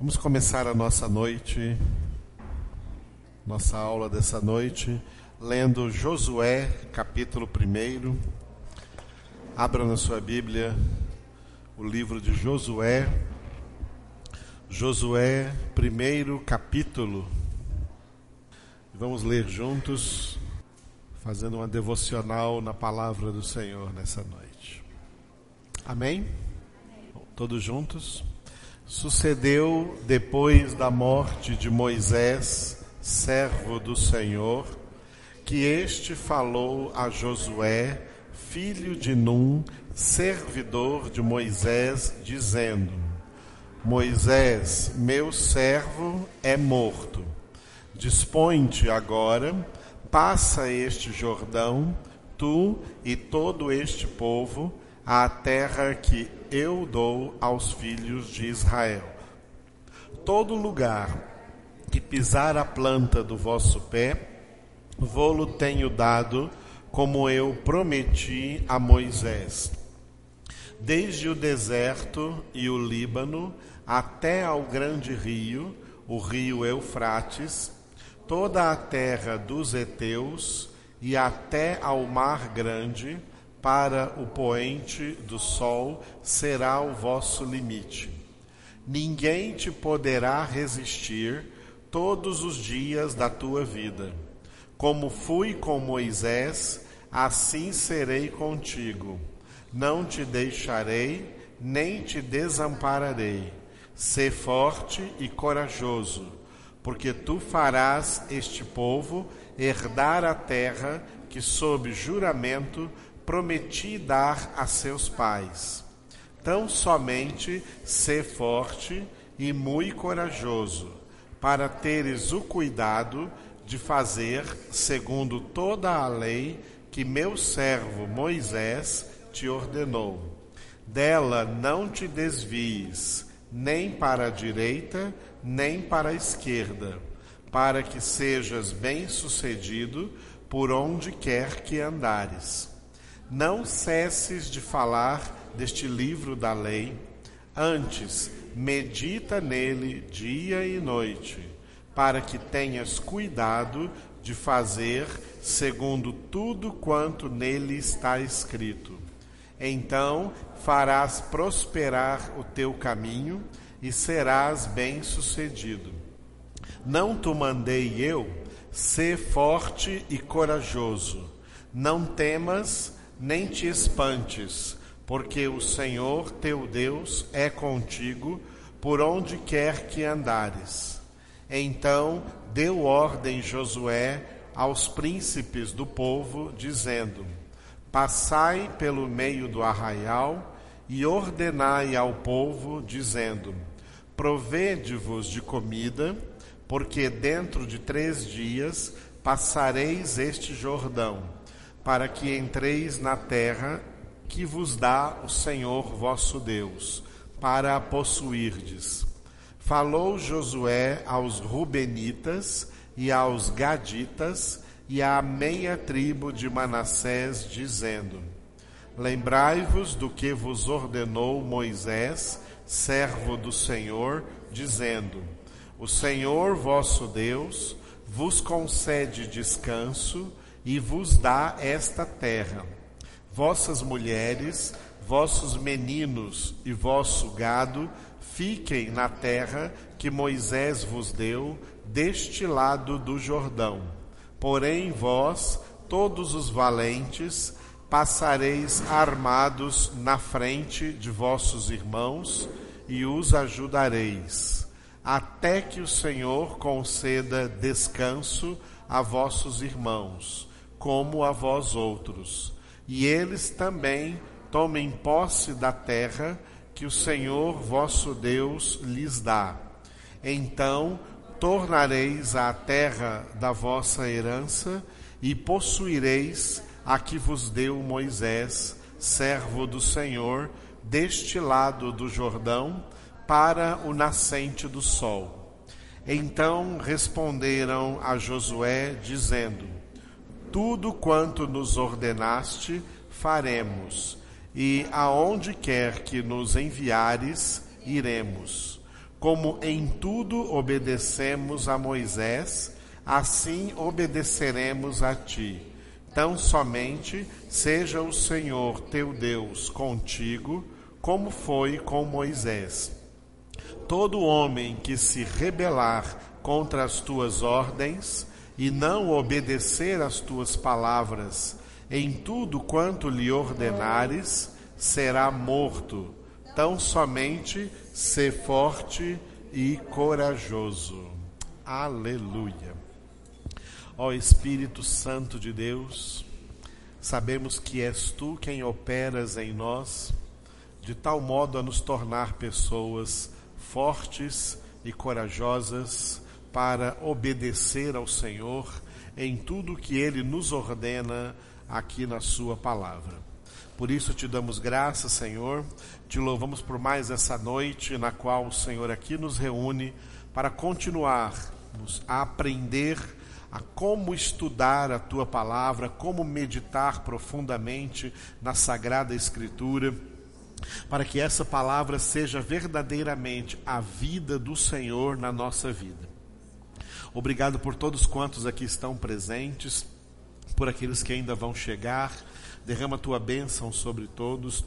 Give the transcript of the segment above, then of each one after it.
Vamos começar a nossa noite, nossa aula dessa noite, lendo Josué, capítulo 1. Abra na sua Bíblia o livro de Josué, Josué, primeiro capítulo. Vamos ler juntos, fazendo uma devocional na palavra do Senhor nessa noite. Amém? Todos juntos? Sucedeu depois da morte de Moisés, servo do Senhor, que este falou a Josué, filho de Num, servidor de Moisés, dizendo: Moisés, meu servo, é morto. Dispõe-te agora, passa este Jordão, tu e todo este povo, à terra que eu dou aos filhos de Israel. Todo lugar que pisar a planta do vosso pé, vou-lo tenho dado, como eu prometi a Moisés. Desde o deserto e o Líbano até ao grande rio, o rio Eufrates, toda a terra dos heteus e até ao mar grande, para o poente do sol será o vosso limite. Ninguém te poderá resistir todos os dias da tua vida. Como fui com Moisés, assim serei contigo. Não te deixarei, nem te desampararei. Sê forte e corajoso, porque tu farás este povo herdar a terra que, sob juramento, prometi dar a seus pais. Tão somente sê forte e muito corajoso, para teres o cuidado de fazer segundo toda a lei que meu servo Moisés te ordenou. Dela não te desvies, nem para a direita, nem para a esquerda, para que sejas bem-sucedido por onde quer que andares. Não cesses de falar deste livro da lei, antes medita nele dia e noite, para que tenhas cuidado de fazer segundo tudo quanto nele está escrito. Então farás prosperar o teu caminho e serás bem-sucedido. Não te mandei eu, ser forte e corajoso. Não temas, nem te espantes, porque o Senhor teu Deus é contigo por onde quer que andares. Então deu ordem Josué aos príncipes do povo, dizendo: Passai pelo meio do arraial e ordenai ao povo, dizendo: Provede-vos de comida, porque dentro de três dias passareis este Jordão para que entreis na terra que vos dá o Senhor vosso Deus, para a possuirdes. Falou Josué aos Rubenitas e aos Gaditas e à meia tribo de Manassés, dizendo: Lembrai-vos do que vos ordenou Moisés, servo do Senhor, dizendo: O Senhor vosso Deus vos concede descanso e vos dá esta terra. Vossas mulheres, vossos meninos e vosso gado fiquem na terra que Moisés vos deu, deste lado do Jordão. Porém, vós, todos os valentes, passareis armados na frente de vossos irmãos e os ajudareis, até que o Senhor conceda descanso a vossos irmãos como a vós outros, e eles também tomem posse da terra que o Senhor vosso Deus lhes dá. Então tornareis a terra da vossa herança e possuireis a que vos deu Moisés, servo do Senhor, deste lado do Jordão, para o nascente do sol. Então responderam a Josué, dizendo: tudo quanto nos ordenaste, faremos, e aonde quer que nos enviares, iremos. Como em tudo obedecemos a Moisés, assim obedeceremos a ti. Tão somente seja o Senhor teu Deus contigo, como foi com Moisés. Todo homem que se rebelar contra as tuas ordens e não obedecer às tuas palavras, em tudo quanto lhe ordenares, será morto. Tão somente ser forte e corajoso. Aleluia. Ó Espírito Santo de Deus, sabemos que és tu quem operas em nós, de tal modo a nos tornar pessoas fortes e corajosas para obedecer ao Senhor em tudo que ele nos ordena aqui na Sua palavra. Por isso te damos graças, Senhor, te louvamos por mais essa noite na qual o Senhor aqui nos reúne para continuarmos a aprender a como estudar a tua palavra, como meditar profundamente na Sagrada Escritura, para que essa palavra seja verdadeiramente a vida do Senhor na nossa vida. Obrigado por todos quantos aqui estão presentes por aqueles que ainda vão chegar. Derrama a tua bênção sobre todos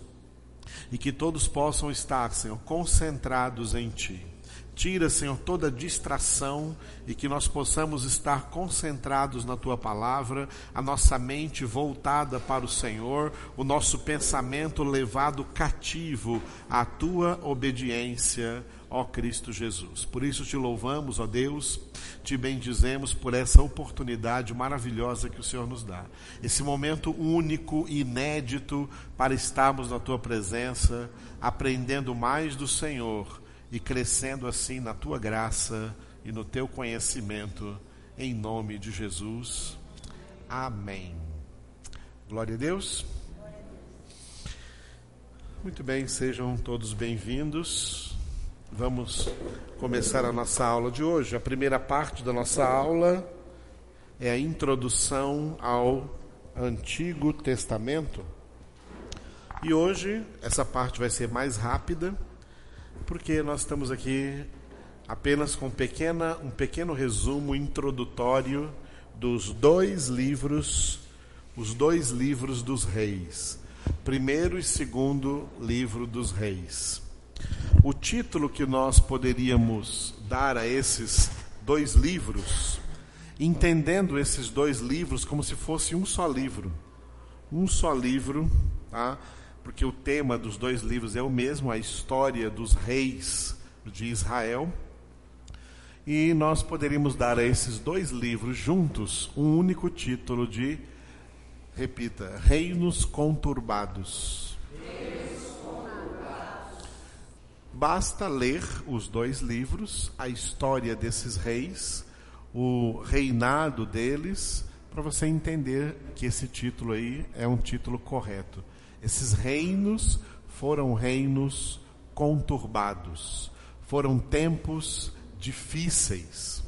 e que todos possam estar, Senhor, concentrados em Ti. Tira, Senhor, toda distração e que nós possamos estar concentrados na tua palavra, a nossa mente voltada para o Senhor, o nosso pensamento levado cativo à tua obediência ó Cristo Jesus. Por isso te louvamos, ó Deus, te bendizemos por essa oportunidade maravilhosa que o Senhor nos dá. Esse momento único e inédito para estarmos na tua presença, aprendendo mais do Senhor e crescendo assim na tua graça e no teu conhecimento, em nome de Jesus. Amém. Glória a Deus. Muito bem, sejam todos bem-vindos. Vamos começar a nossa aula de hoje. A primeira parte da nossa aula é a introdução ao Antigo Testamento. E hoje essa parte vai ser mais rápida, porque nós estamos aqui apenas com pequena, um pequeno resumo introdutório dos dois livros, os dois livros dos reis. Primeiro e segundo livro dos reis. O título que nós poderíamos dar a esses dois livros, entendendo esses dois livros como se fosse um só livro. Um só livro, tá? Porque o tema dos dois livros é o mesmo, a história dos reis de Israel. E nós poderíamos dar a esses dois livros juntos um único título de, repita, Reinos Conturbados. Basta ler os dois livros, a história desses reis, o reinado deles, para você entender que esse título aí é um título correto. Esses reinos foram reinos conturbados, foram tempos difíceis.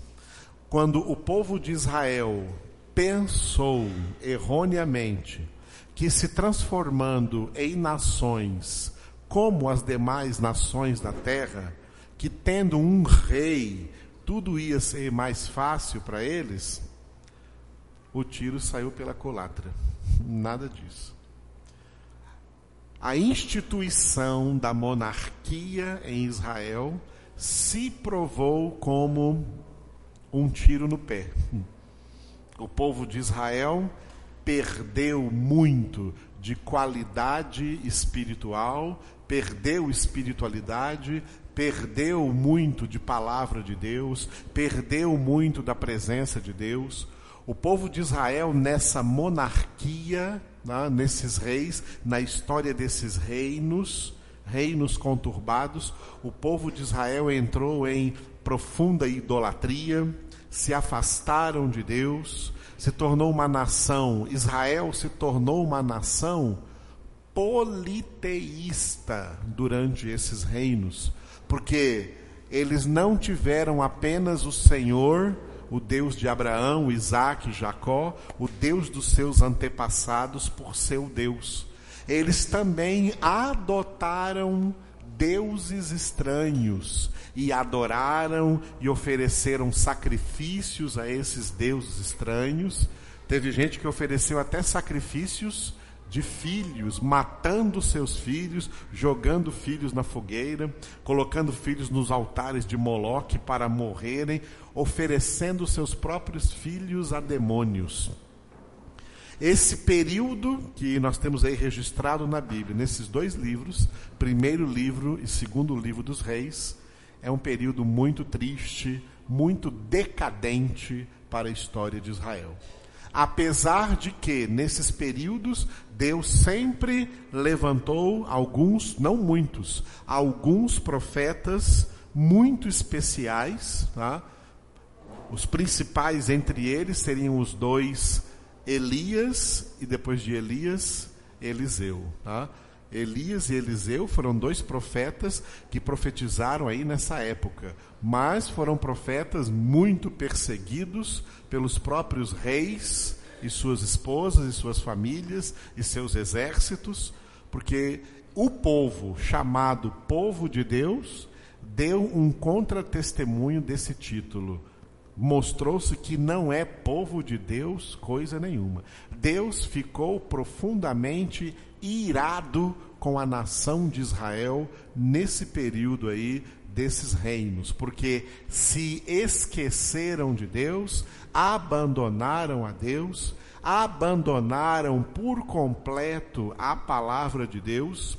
Quando o povo de Israel pensou erroneamente que se transformando em nações como as demais nações da terra, que tendo um rei, tudo ia ser mais fácil para eles, o tiro saiu pela colatra. Nada disso. A instituição da monarquia em Israel se provou como um tiro no pé. O povo de Israel perdeu muito de qualidade espiritual, perdeu espiritualidade, perdeu muito de palavra de Deus, perdeu muito da presença de Deus. O povo de Israel, nessa monarquia, né, nesses reis, na história desses reinos, reinos conturbados, o povo de Israel entrou em profunda idolatria, se afastaram de Deus, se tornou uma nação, Israel se tornou uma nação politeísta durante esses reinos, porque eles não tiveram apenas o Senhor, o Deus de Abraão, Isaac, Jacó, o Deus dos seus antepassados por seu Deus. Eles também adotaram deuses estranhos e adoraram e ofereceram sacrifícios a esses deuses estranhos. Teve gente que ofereceu até sacrifícios de filhos, matando seus filhos, jogando filhos na fogueira, colocando filhos nos altares de Moloque para morrerem, oferecendo seus próprios filhos a demônios. Esse período que nós temos aí registrado na Bíblia, nesses dois livros, primeiro livro e segundo livro dos reis, é um período muito triste, muito decadente para a história de Israel. Apesar de que, nesses períodos, Deus sempre levantou alguns, não muitos, alguns profetas muito especiais, tá? Os principais entre eles seriam os dois Elias e depois de Elias, Eliseu, tá? Elias e Eliseu foram dois profetas que profetizaram aí nessa época, mas foram profetas muito perseguidos pelos próprios reis e suas esposas e suas famílias e seus exércitos, porque o povo chamado povo de Deus deu um contratestemunho desse título. Mostrou-se que não é povo de Deus coisa nenhuma. Deus ficou profundamente irado com a nação de Israel nesse período aí desses reinos, porque se esqueceram de Deus, abandonaram a Deus, abandonaram por completo a palavra de Deus,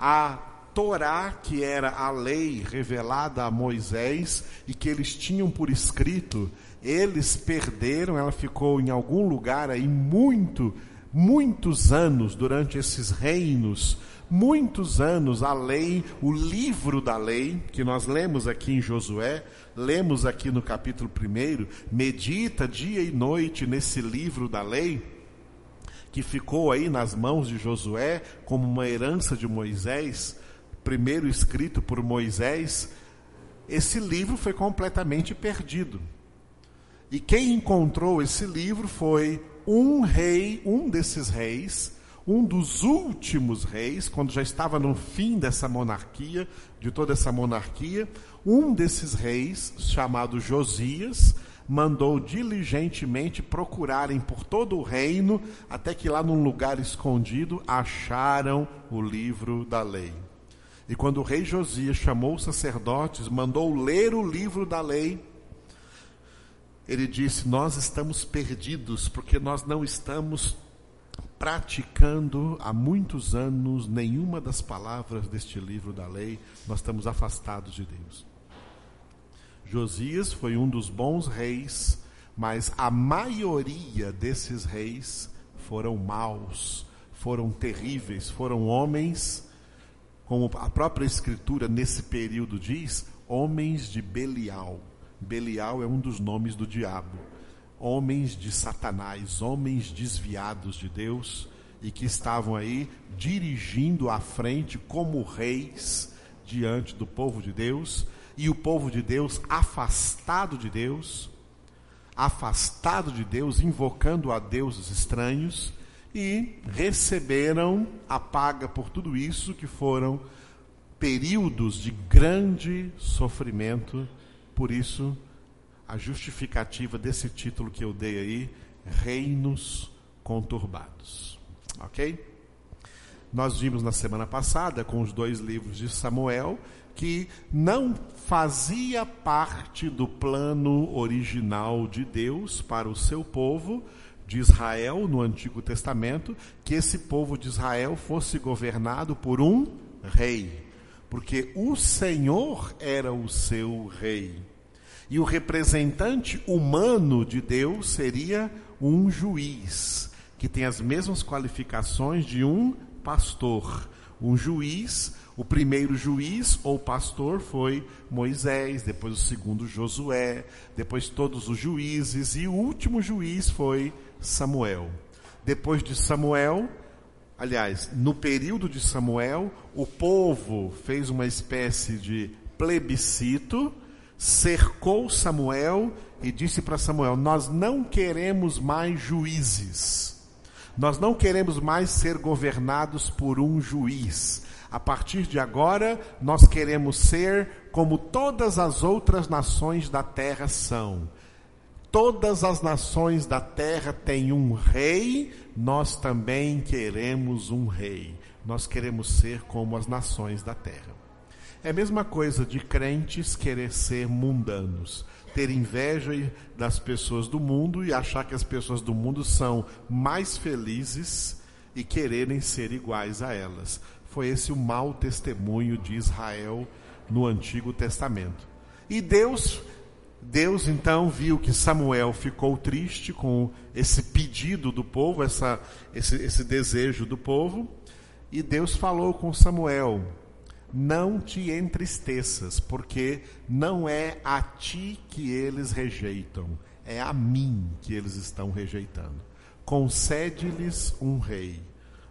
a Torá, que era a lei revelada a Moisés e que eles tinham por escrito, eles perderam, ela ficou em algum lugar aí muito, muitos anos durante esses reinos muitos anos a lei, o livro da lei, que nós lemos aqui em Josué, lemos aqui no capítulo 1, medita dia e noite nesse livro da lei, que ficou aí nas mãos de Josué como uma herança de Moisés, primeiro escrito por Moisés, esse livro foi completamente perdido. E quem encontrou esse livro foi um rei, um desses reis, um dos últimos reis, quando já estava no fim dessa monarquia, de toda essa monarquia, um desses reis, chamado Josias, mandou diligentemente procurarem por todo o reino, até que lá num lugar escondido acharam o livro da lei. E quando o rei Josias chamou os sacerdotes, mandou ler o livro da lei, ele disse: Nós estamos perdidos, porque nós não estamos praticando há muitos anos nenhuma das palavras deste livro da lei, nós estamos afastados de Deus. Josias foi um dos bons reis, mas a maioria desses reis foram maus, foram terríveis, foram homens, como a própria Escritura nesse período diz, homens de Belial. Belial é um dos nomes do diabo homens de Satanás, homens desviados de Deus e que estavam aí dirigindo à frente como reis diante do povo de Deus e o povo de Deus afastado de Deus, afastado de Deus, invocando a deuses estranhos e receberam a paga por tudo isso que foram períodos de grande sofrimento. Por isso, a justificativa desse título que eu dei aí, Reinos Conturbados. Ok? Nós vimos na semana passada, com os dois livros de Samuel, que não fazia parte do plano original de Deus para o seu povo de Israel no Antigo Testamento, que esse povo de Israel fosse governado por um rei, porque o Senhor era o seu rei. E o representante humano de Deus seria um juiz, que tem as mesmas qualificações de um pastor. Um juiz, o primeiro juiz ou pastor foi Moisés, depois o segundo Josué, depois todos os juízes e o último juiz foi Samuel. Depois de Samuel, aliás, no período de Samuel, o povo fez uma espécie de plebiscito cercou Samuel e disse para Samuel: Nós não queremos mais juízes, nós não queremos mais ser governados por um juiz. A partir de agora, nós queremos ser como todas as outras nações da terra são. Todas as nações da terra têm um rei, nós também queremos um rei. Nós queremos ser como as nações da terra. É a mesma coisa de crentes querer ser mundanos, ter inveja das pessoas do mundo e achar que as pessoas do mundo são mais felizes e quererem ser iguais a elas. Foi esse o mau testemunho de Israel no Antigo Testamento. E Deus Deus então viu que Samuel ficou triste com esse pedido do povo, essa, esse, esse desejo do povo, e Deus falou com Samuel: Não te entristeças, porque não é a ti que eles rejeitam, é a mim que eles estão rejeitando. Concede-lhes um rei.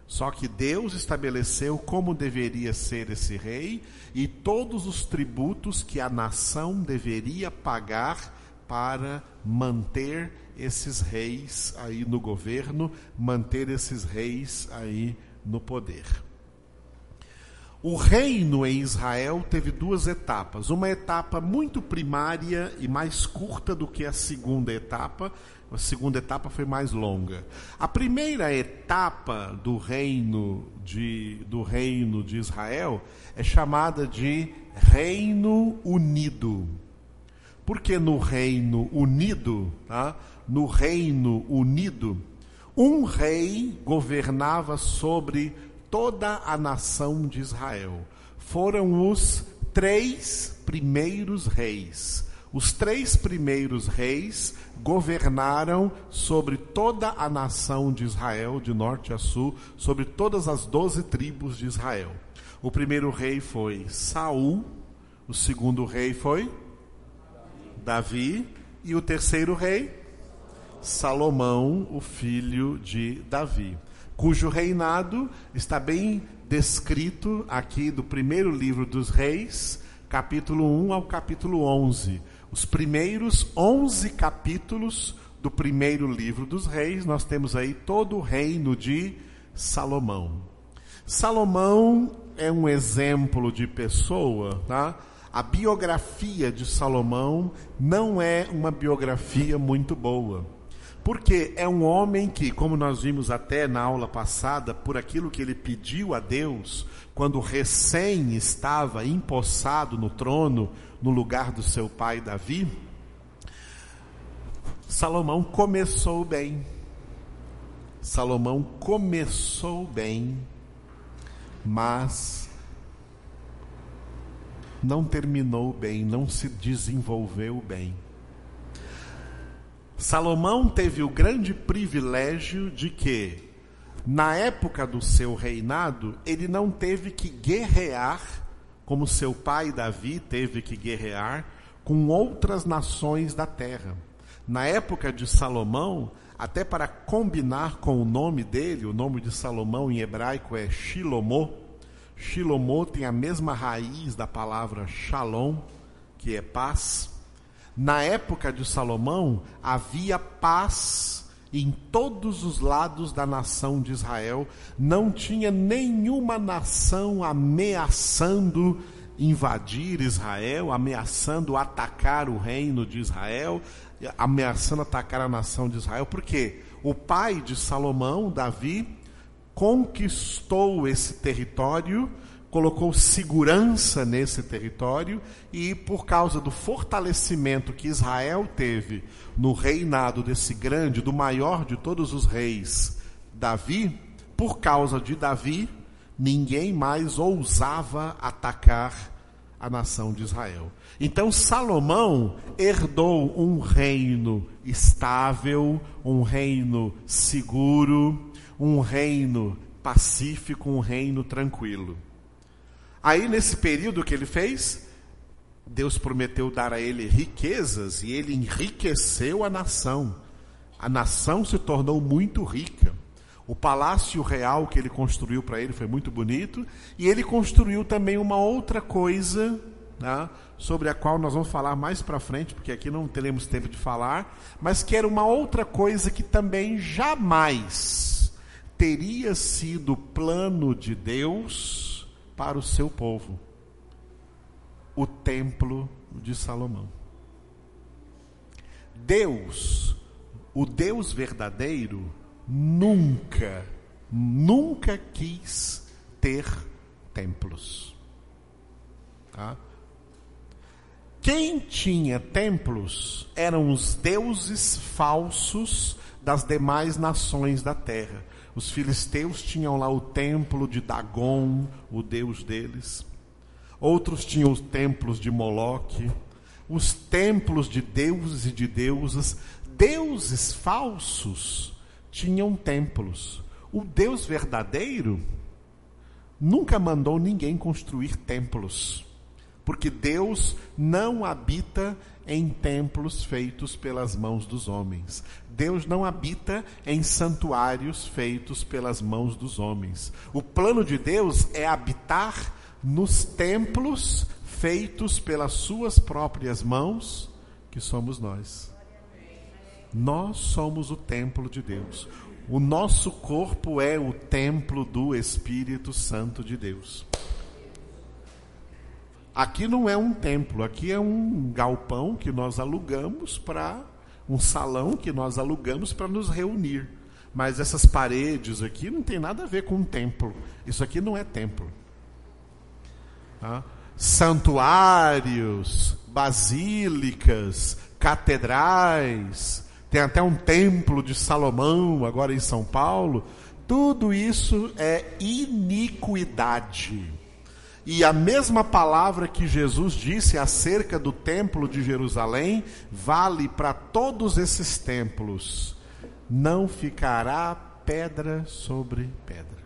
Só que Deus estabeleceu como deveria ser esse rei e todos os tributos que a nação deveria pagar para manter esses reis aí no governo, manter esses reis aí no poder. O reino em Israel teve duas etapas. Uma etapa muito primária e mais curta do que a segunda etapa. A segunda etapa foi mais longa. A primeira etapa do reino de, do reino de Israel é chamada de Reino Unido. Porque no Reino Unido, tá? no Reino Unido, um rei governava sobre toda a nação de Israel. Foram os três primeiros reis. Os três primeiros reis governaram sobre toda a nação de Israel, de norte a sul, sobre todas as doze tribos de Israel. O primeiro rei foi Saul, o segundo rei foi Davi, e o terceiro rei, Salomão, o filho de Davi cujo reinado está bem descrito aqui do primeiro livro dos Reis, capítulo 1 ao capítulo 11. Os primeiros 11 capítulos do primeiro livro dos Reis, nós temos aí todo o reino de Salomão. Salomão é um exemplo de pessoa, tá? A biografia de Salomão não é uma biografia muito boa. Porque é um homem que, como nós vimos até na aula passada, por aquilo que ele pediu a Deus, quando recém estava empossado no trono, no lugar do seu pai Davi, Salomão começou bem. Salomão começou bem, mas não terminou bem, não se desenvolveu bem. Salomão teve o grande privilégio de que, na época do seu reinado, ele não teve que guerrear, como seu pai Davi teve que guerrear, com outras nações da terra. Na época de Salomão, até para combinar com o nome dele, o nome de Salomão em hebraico é Shilomô. Shilomô tem a mesma raiz da palavra Shalom, que é paz. Na época de Salomão, havia paz em todos os lados da nação de Israel, não tinha nenhuma nação ameaçando invadir Israel, ameaçando atacar o reino de Israel, ameaçando atacar a nação de Israel, porque o pai de Salomão, Davi, conquistou esse território colocou segurança nesse território e, por causa do fortalecimento que Israel teve no reinado desse grande, do maior de todos os reis, Davi, por causa de Davi, ninguém mais ousava atacar a nação de Israel. Então Salomão herdou um reino estável, um reino seguro, um reino pacífico, um reino tranquilo. Aí, nesse período que ele fez, Deus prometeu dar a ele riquezas e ele enriqueceu a nação. A nação se tornou muito rica. O palácio real que ele construiu para ele foi muito bonito. E ele construiu também uma outra coisa, né, sobre a qual nós vamos falar mais para frente, porque aqui não teremos tempo de falar, mas que era uma outra coisa que também jamais teria sido plano de Deus para o seu povo o templo de Salomão. Deus, o Deus verdadeiro, nunca, nunca quis ter templos. Tá? Quem tinha templos eram os deuses falsos das demais nações da terra. Os filisteus tinham lá o templo de Dagon, o deus deles. Outros tinham os templos de Moloque, os templos de deuses e de deusas. Deuses falsos tinham templos. O Deus verdadeiro nunca mandou ninguém construir templos, porque Deus não habita em templos feitos pelas mãos dos homens. Deus não habita em santuários feitos pelas mãos dos homens. O plano de Deus é habitar nos templos feitos pelas suas próprias mãos, que somos nós. Nós somos o templo de Deus. O nosso corpo é o templo do Espírito Santo de Deus. Aqui não é um templo, aqui é um galpão que nós alugamos para um salão que nós alugamos para nos reunir. Mas essas paredes aqui não tem nada a ver com um templo. Isso aqui não é templo. Tá? Santuários, basílicas, catedrais, tem até um templo de Salomão, agora em São Paulo. Tudo isso é iniquidade. E a mesma palavra que Jesus disse acerca do templo de Jerusalém vale para todos esses templos. Não ficará pedra sobre pedra.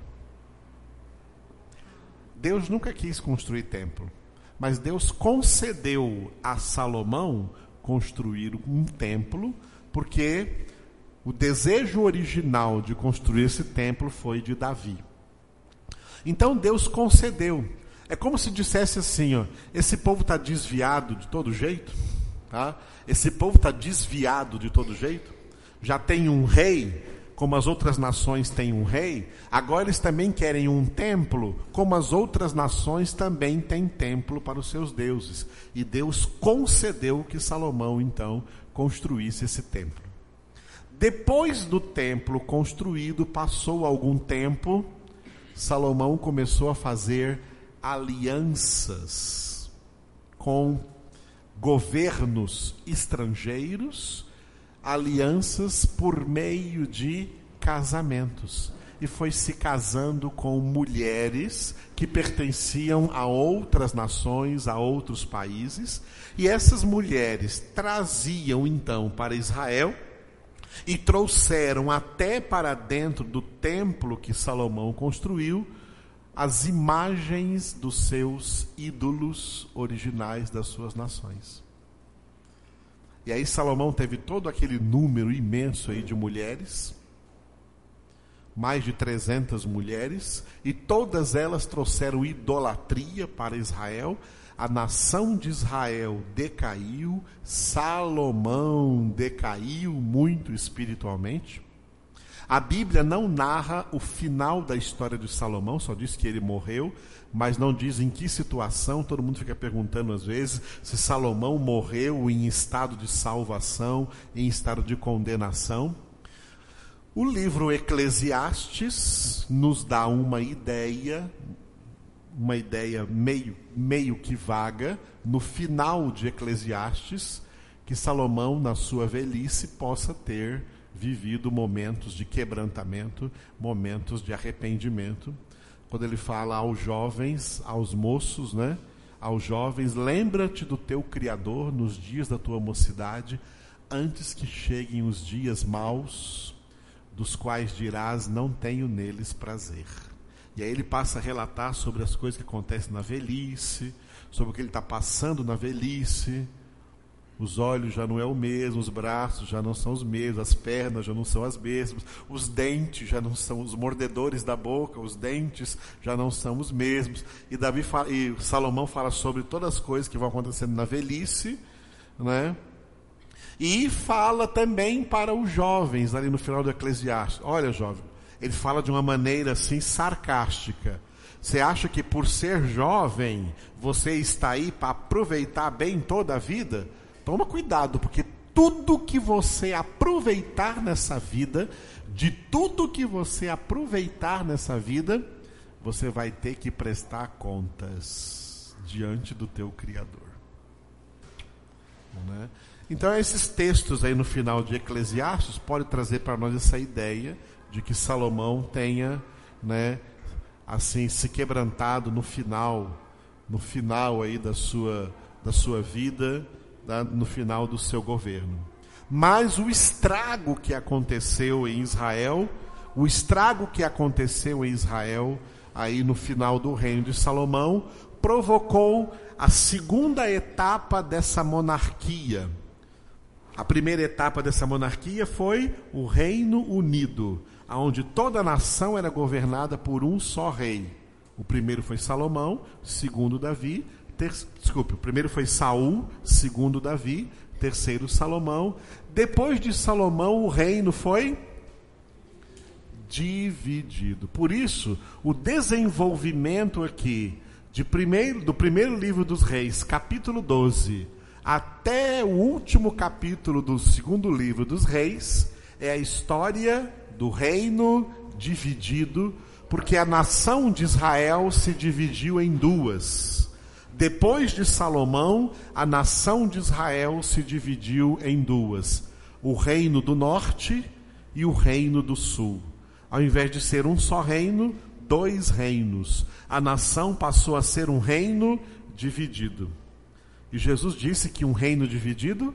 Deus nunca quis construir templo, mas Deus concedeu a Salomão construir um templo porque o desejo original de construir esse templo foi de Davi. Então Deus concedeu. É como se dissesse assim: ó, esse povo está desviado de todo jeito, tá? Esse povo está desviado de todo jeito. Já tem um rei, como as outras nações têm um rei. Agora eles também querem um templo, como as outras nações também têm templo para os seus deuses. E Deus concedeu que Salomão então construísse esse templo. Depois do templo construído, passou algum tempo, Salomão começou a fazer alianças com governos estrangeiros, alianças por meio de casamentos. E foi se casando com mulheres que pertenciam a outras nações, a outros países, e essas mulheres traziam então para Israel e trouxeram até para dentro do templo que Salomão construiu as imagens dos seus ídolos originais das suas nações. E aí Salomão teve todo aquele número imenso aí de mulheres, mais de 300 mulheres, e todas elas trouxeram idolatria para Israel. A nação de Israel decaiu, Salomão decaiu muito espiritualmente. A Bíblia não narra o final da história de Salomão, só diz que ele morreu, mas não diz em que situação. Todo mundo fica perguntando às vezes se Salomão morreu em estado de salvação, em estado de condenação. O livro Eclesiastes nos dá uma ideia, uma ideia meio, meio que vaga, no final de Eclesiastes, que Salomão, na sua velhice, possa ter vivido momentos de quebrantamento, momentos de arrependimento. Quando ele fala aos jovens, aos moços, né? Aos jovens, lembra-te do teu Criador nos dias da tua mocidade, antes que cheguem os dias maus, dos quais dirás: não tenho neles prazer. E aí ele passa a relatar sobre as coisas que acontecem na velhice, sobre o que ele está passando na velhice os olhos já não é o mesmo, os braços já não são os mesmos, as pernas já não são as mesmas, os dentes já não são os mordedores da boca, os dentes já não são os mesmos. E Davi fala, e Salomão fala sobre todas as coisas que vão acontecendo na velhice, né? E fala também para os jovens ali no final do Eclesiastes. Olha, jovem, ele fala de uma maneira assim sarcástica. Você acha que por ser jovem você está aí para aproveitar bem toda a vida? Toma cuidado, porque tudo que você aproveitar nessa vida, de tudo que você aproveitar nessa vida, você vai ter que prestar contas diante do teu Criador. Né? Então, esses textos aí no final de Eclesiastes podem trazer para nós essa ideia de que Salomão tenha, né, assim, se quebrantado no final, no final aí da sua, da sua vida, da, no final do seu governo. Mas o estrago que aconteceu em Israel, o estrago que aconteceu em Israel aí no final do reino de Salomão, provocou a segunda etapa dessa monarquia. A primeira etapa dessa monarquia foi o Reino Unido, onde toda a nação era governada por um só rei. O primeiro foi Salomão, segundo Davi, ter, desculpe, o primeiro foi Saul, segundo Davi, terceiro Salomão. Depois de Salomão, o reino foi dividido. Por isso, o desenvolvimento aqui de primeiro, do primeiro livro dos reis, capítulo 12, até o último capítulo do segundo livro dos reis, é a história do reino dividido, porque a nação de Israel se dividiu em duas. Depois de Salomão, a nação de Israel se dividiu em duas: o reino do norte e o reino do sul. Ao invés de ser um só reino, dois reinos. A nação passou a ser um reino dividido. E Jesus disse que um reino dividido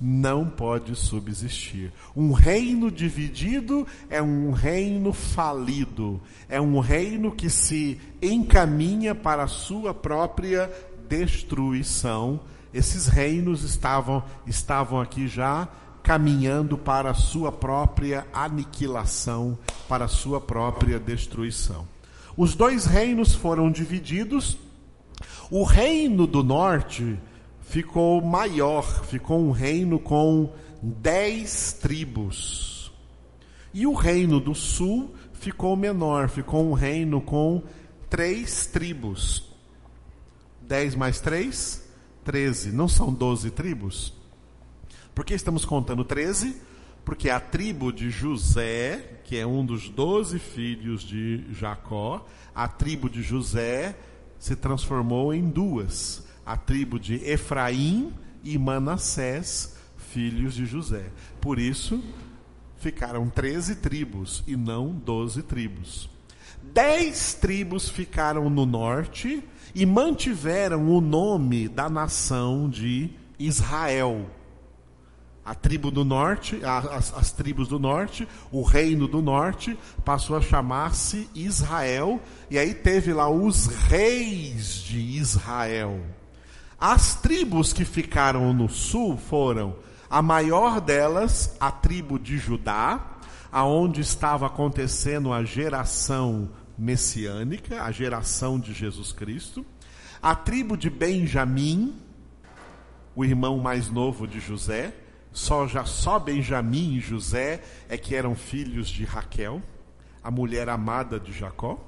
não pode subsistir. Um reino dividido é um reino falido, é um reino que se encaminha para a sua própria destruição. Esses reinos estavam estavam aqui já caminhando para a sua própria aniquilação, para a sua própria destruição. Os dois reinos foram divididos. O reino do norte ficou maior, ficou um reino com dez tribos. E o reino do sul ficou menor, ficou um reino com três tribos. Dez mais três? Treze. Não são doze tribos? Por que estamos contando 13? Porque a tribo de José, que é um dos doze filhos de Jacó, a tribo de José se transformou em duas: a tribo de Efraim e Manassés, filhos de José. Por isso, ficaram 13 tribos e não 12 tribos. Dez tribos ficaram no norte e mantiveram o nome da nação de Israel a tribo do norte, as, as, tribos do norte, o reino do norte, passou a chamar-se Israel, e aí teve lá os reis de Israel. As tribos que ficaram no sul foram, a maior delas, a tribo de Judá, aonde estava acontecendo a geração messiânica, a geração de Jesus Cristo, a tribo de Benjamim, o irmão mais novo de José, só já só Benjamim e José é que eram filhos de Raquel, a mulher amada de Jacó.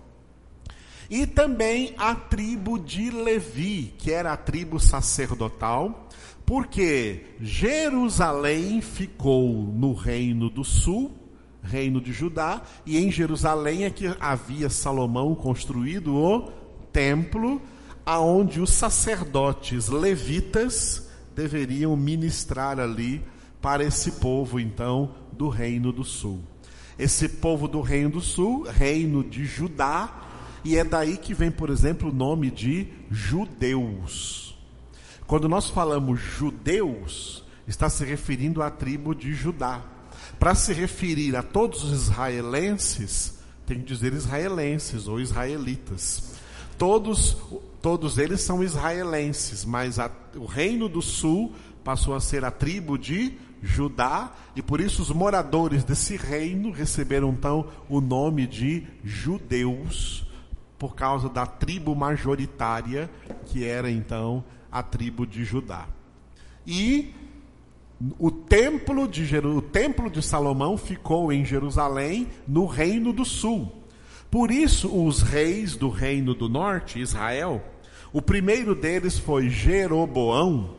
E também a tribo de Levi, que era a tribo sacerdotal, porque Jerusalém ficou no reino do sul, reino de Judá, e em Jerusalém é que havia Salomão construído o templo, aonde os sacerdotes levitas deveriam ministrar ali para esse povo, então, do Reino do Sul. Esse povo do Reino do Sul, Reino de Judá, e é daí que vem, por exemplo, o nome de judeus. Quando nós falamos judeus, está se referindo à tribo de Judá. Para se referir a todos os israelenses, tem que dizer israelenses ou israelitas. Todos, todos eles são israelenses, mas a, o reino do sul passou a ser a tribo de Judá, e por isso os moradores desse reino receberam então o nome de judeus, por causa da tribo majoritária, que era então a tribo de Judá. E o templo de, o templo de Salomão ficou em Jerusalém, no reino do sul. Por isso, os reis do reino do norte, Israel, o primeiro deles foi Jeroboão,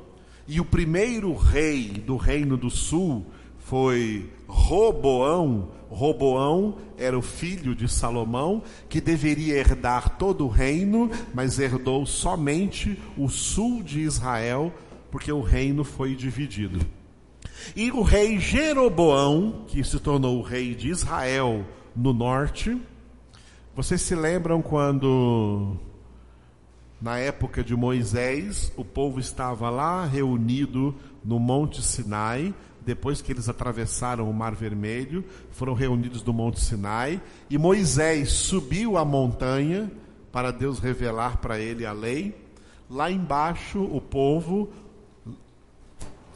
e o primeiro rei do reino do sul foi Roboão. Roboão era o filho de Salomão, que deveria herdar todo o reino, mas herdou somente o sul de Israel, porque o reino foi dividido. E o rei Jeroboão, que se tornou o rei de Israel no norte, vocês se lembram quando, na época de Moisés, o povo estava lá reunido no Monte Sinai, depois que eles atravessaram o Mar Vermelho, foram reunidos no Monte Sinai, e Moisés subiu a montanha para Deus revelar para ele a lei. Lá embaixo, o povo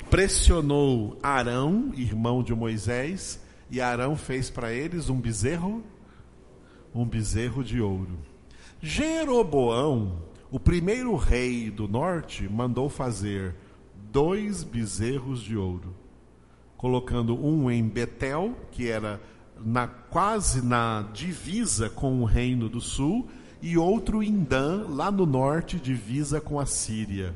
pressionou Arão, irmão de Moisés, e Arão fez para eles um bezerro, um bezerro de ouro. Jeroboão, o primeiro rei do norte, mandou fazer dois bezerros de ouro, colocando um em Betel, que era na, quase na divisa com o reino do sul, e outro em Dan, lá no norte, divisa com a Síria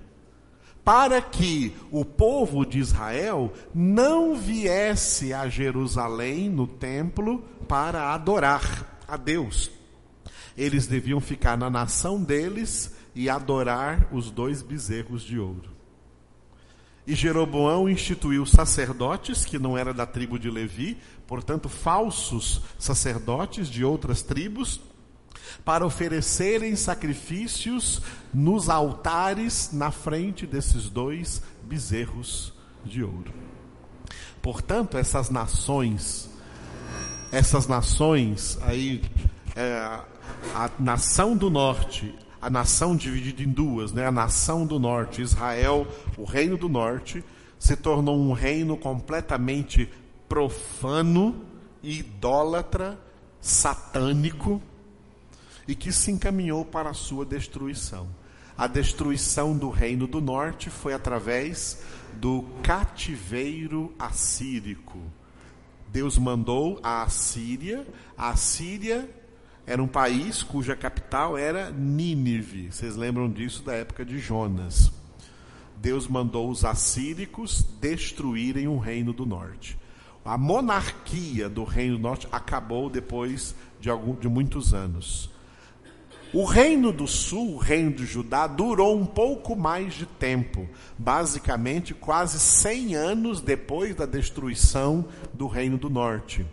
para que o povo de Israel não viesse a Jerusalém, no templo, para adorar a Deus. Eles deviam ficar na nação deles e adorar os dois bezerros de ouro. E Jeroboão instituiu sacerdotes que não era da tribo de Levi, portanto, falsos sacerdotes de outras tribos, para oferecerem sacrifícios nos altares na frente desses dois bezerros de ouro. Portanto, essas nações, essas nações aí, é, a nação do norte, a nação dividida em duas, né? a nação do norte, Israel, o reino do norte, se tornou um reino completamente profano, idólatra, satânico, e que se encaminhou para a sua destruição. A destruição do reino do norte foi através do cativeiro assírico. Deus mandou a Assíria, a Assíria era um país cuja capital era Nínive. Vocês lembram disso da época de Jonas? Deus mandou os assíricos destruírem o reino do norte. A monarquia do reino do norte acabou depois de, algum, de muitos anos. O reino do sul, o reino de Judá, durou um pouco mais de tempo, basicamente quase 100 anos depois da destruição do reino do norte.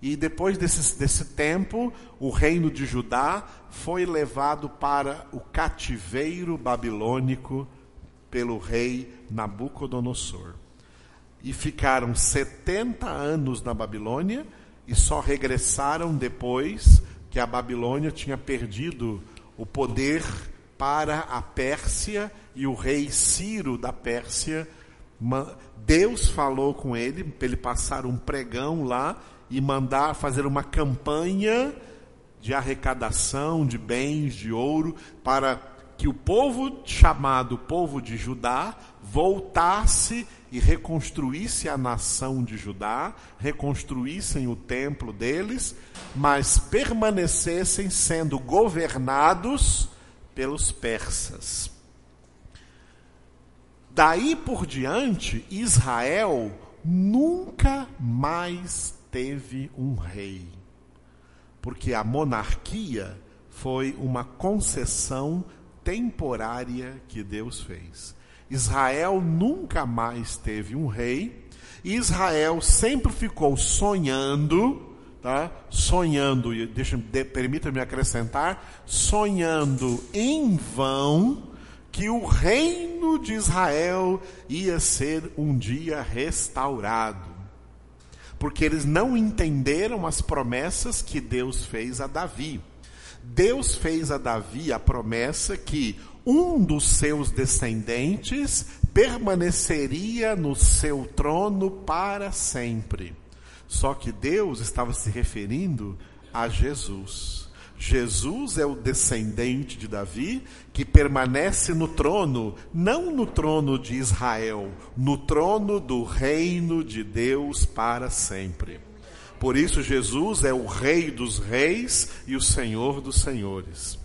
E depois desse, desse tempo, o reino de Judá foi levado para o cativeiro babilônico pelo rei Nabucodonosor. E ficaram 70 anos na Babilônia e só regressaram depois que a Babilônia tinha perdido o poder para a Pérsia e o rei Ciro da Pérsia. Deus falou com ele para ele passar um pregão lá e mandar fazer uma campanha de arrecadação de bens, de ouro, para que o povo chamado povo de Judá voltasse e reconstruísse a nação de Judá, reconstruíssem o templo deles, mas permanecessem sendo governados pelos persas. Daí por diante, Israel nunca mais teve um rei, porque a monarquia foi uma concessão temporária que Deus fez. Israel nunca mais teve um rei. Israel sempre ficou sonhando, tá? Sonhando, e deixa, de, permita-me acrescentar, sonhando em vão que o reino de Israel ia ser um dia restaurado. Porque eles não entenderam as promessas que Deus fez a Davi. Deus fez a Davi a promessa que um dos seus descendentes permaneceria no seu trono para sempre. Só que Deus estava se referindo a Jesus. Jesus é o descendente de Davi que permanece no trono, não no trono de Israel, no trono do reino de Deus para sempre. Por isso, Jesus é o Rei dos Reis e o Senhor dos Senhores.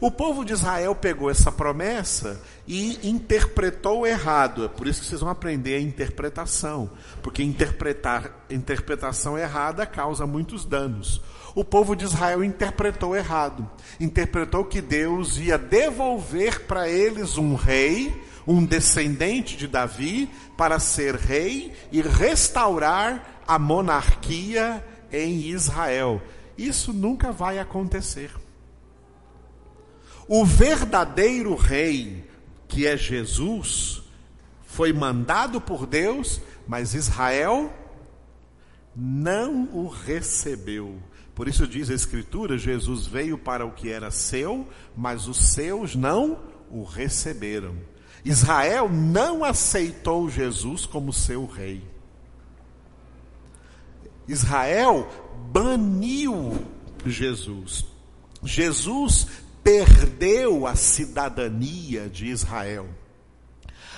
O povo de Israel pegou essa promessa e interpretou errado. É por isso que vocês vão aprender a interpretação, porque interpretar interpretação errada causa muitos danos. O povo de Israel interpretou errado. Interpretou que Deus ia devolver para eles um rei, um descendente de Davi, para ser rei e restaurar a monarquia em Israel. Isso nunca vai acontecer. O verdadeiro rei, que é Jesus, foi mandado por Deus, mas Israel não o recebeu. Por isso diz a Escritura: Jesus veio para o que era seu, mas os seus não o receberam. Israel não aceitou Jesus como seu rei. Israel baniu Jesus. Jesus perdeu a cidadania de Israel.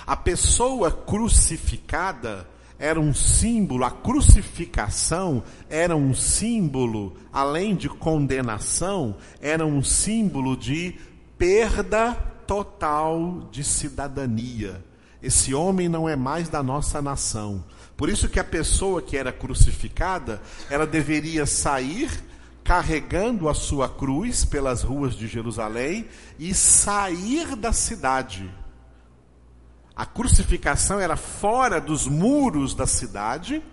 A pessoa crucificada era um símbolo, a crucificação era um símbolo, além de condenação, era um símbolo de perda total de cidadania. Esse homem não é mais da nossa nação. Por isso que a pessoa que era crucificada, ela deveria sair carregando a sua cruz pelas ruas de Jerusalém e sair da cidade. A crucificação era fora dos muros da cidade,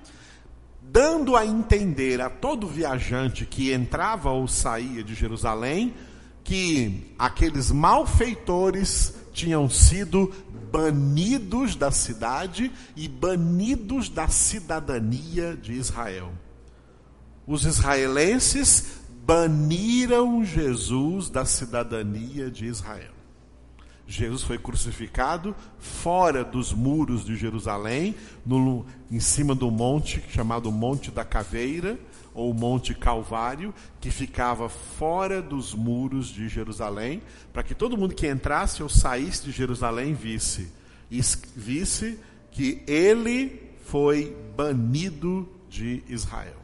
dando a entender a todo viajante que entrava ou saía de Jerusalém que aqueles malfeitores tinham sido banidos da cidade e banidos da cidadania de Israel os israelenses baniram Jesus da cidadania de Israel. Jesus foi crucificado fora dos muros de Jerusalém, no, em cima do monte chamado Monte da Caveira, ou Monte Calvário, que ficava fora dos muros de Jerusalém, para que todo mundo que entrasse ou saísse de Jerusalém visse, visse que ele foi banido de Israel.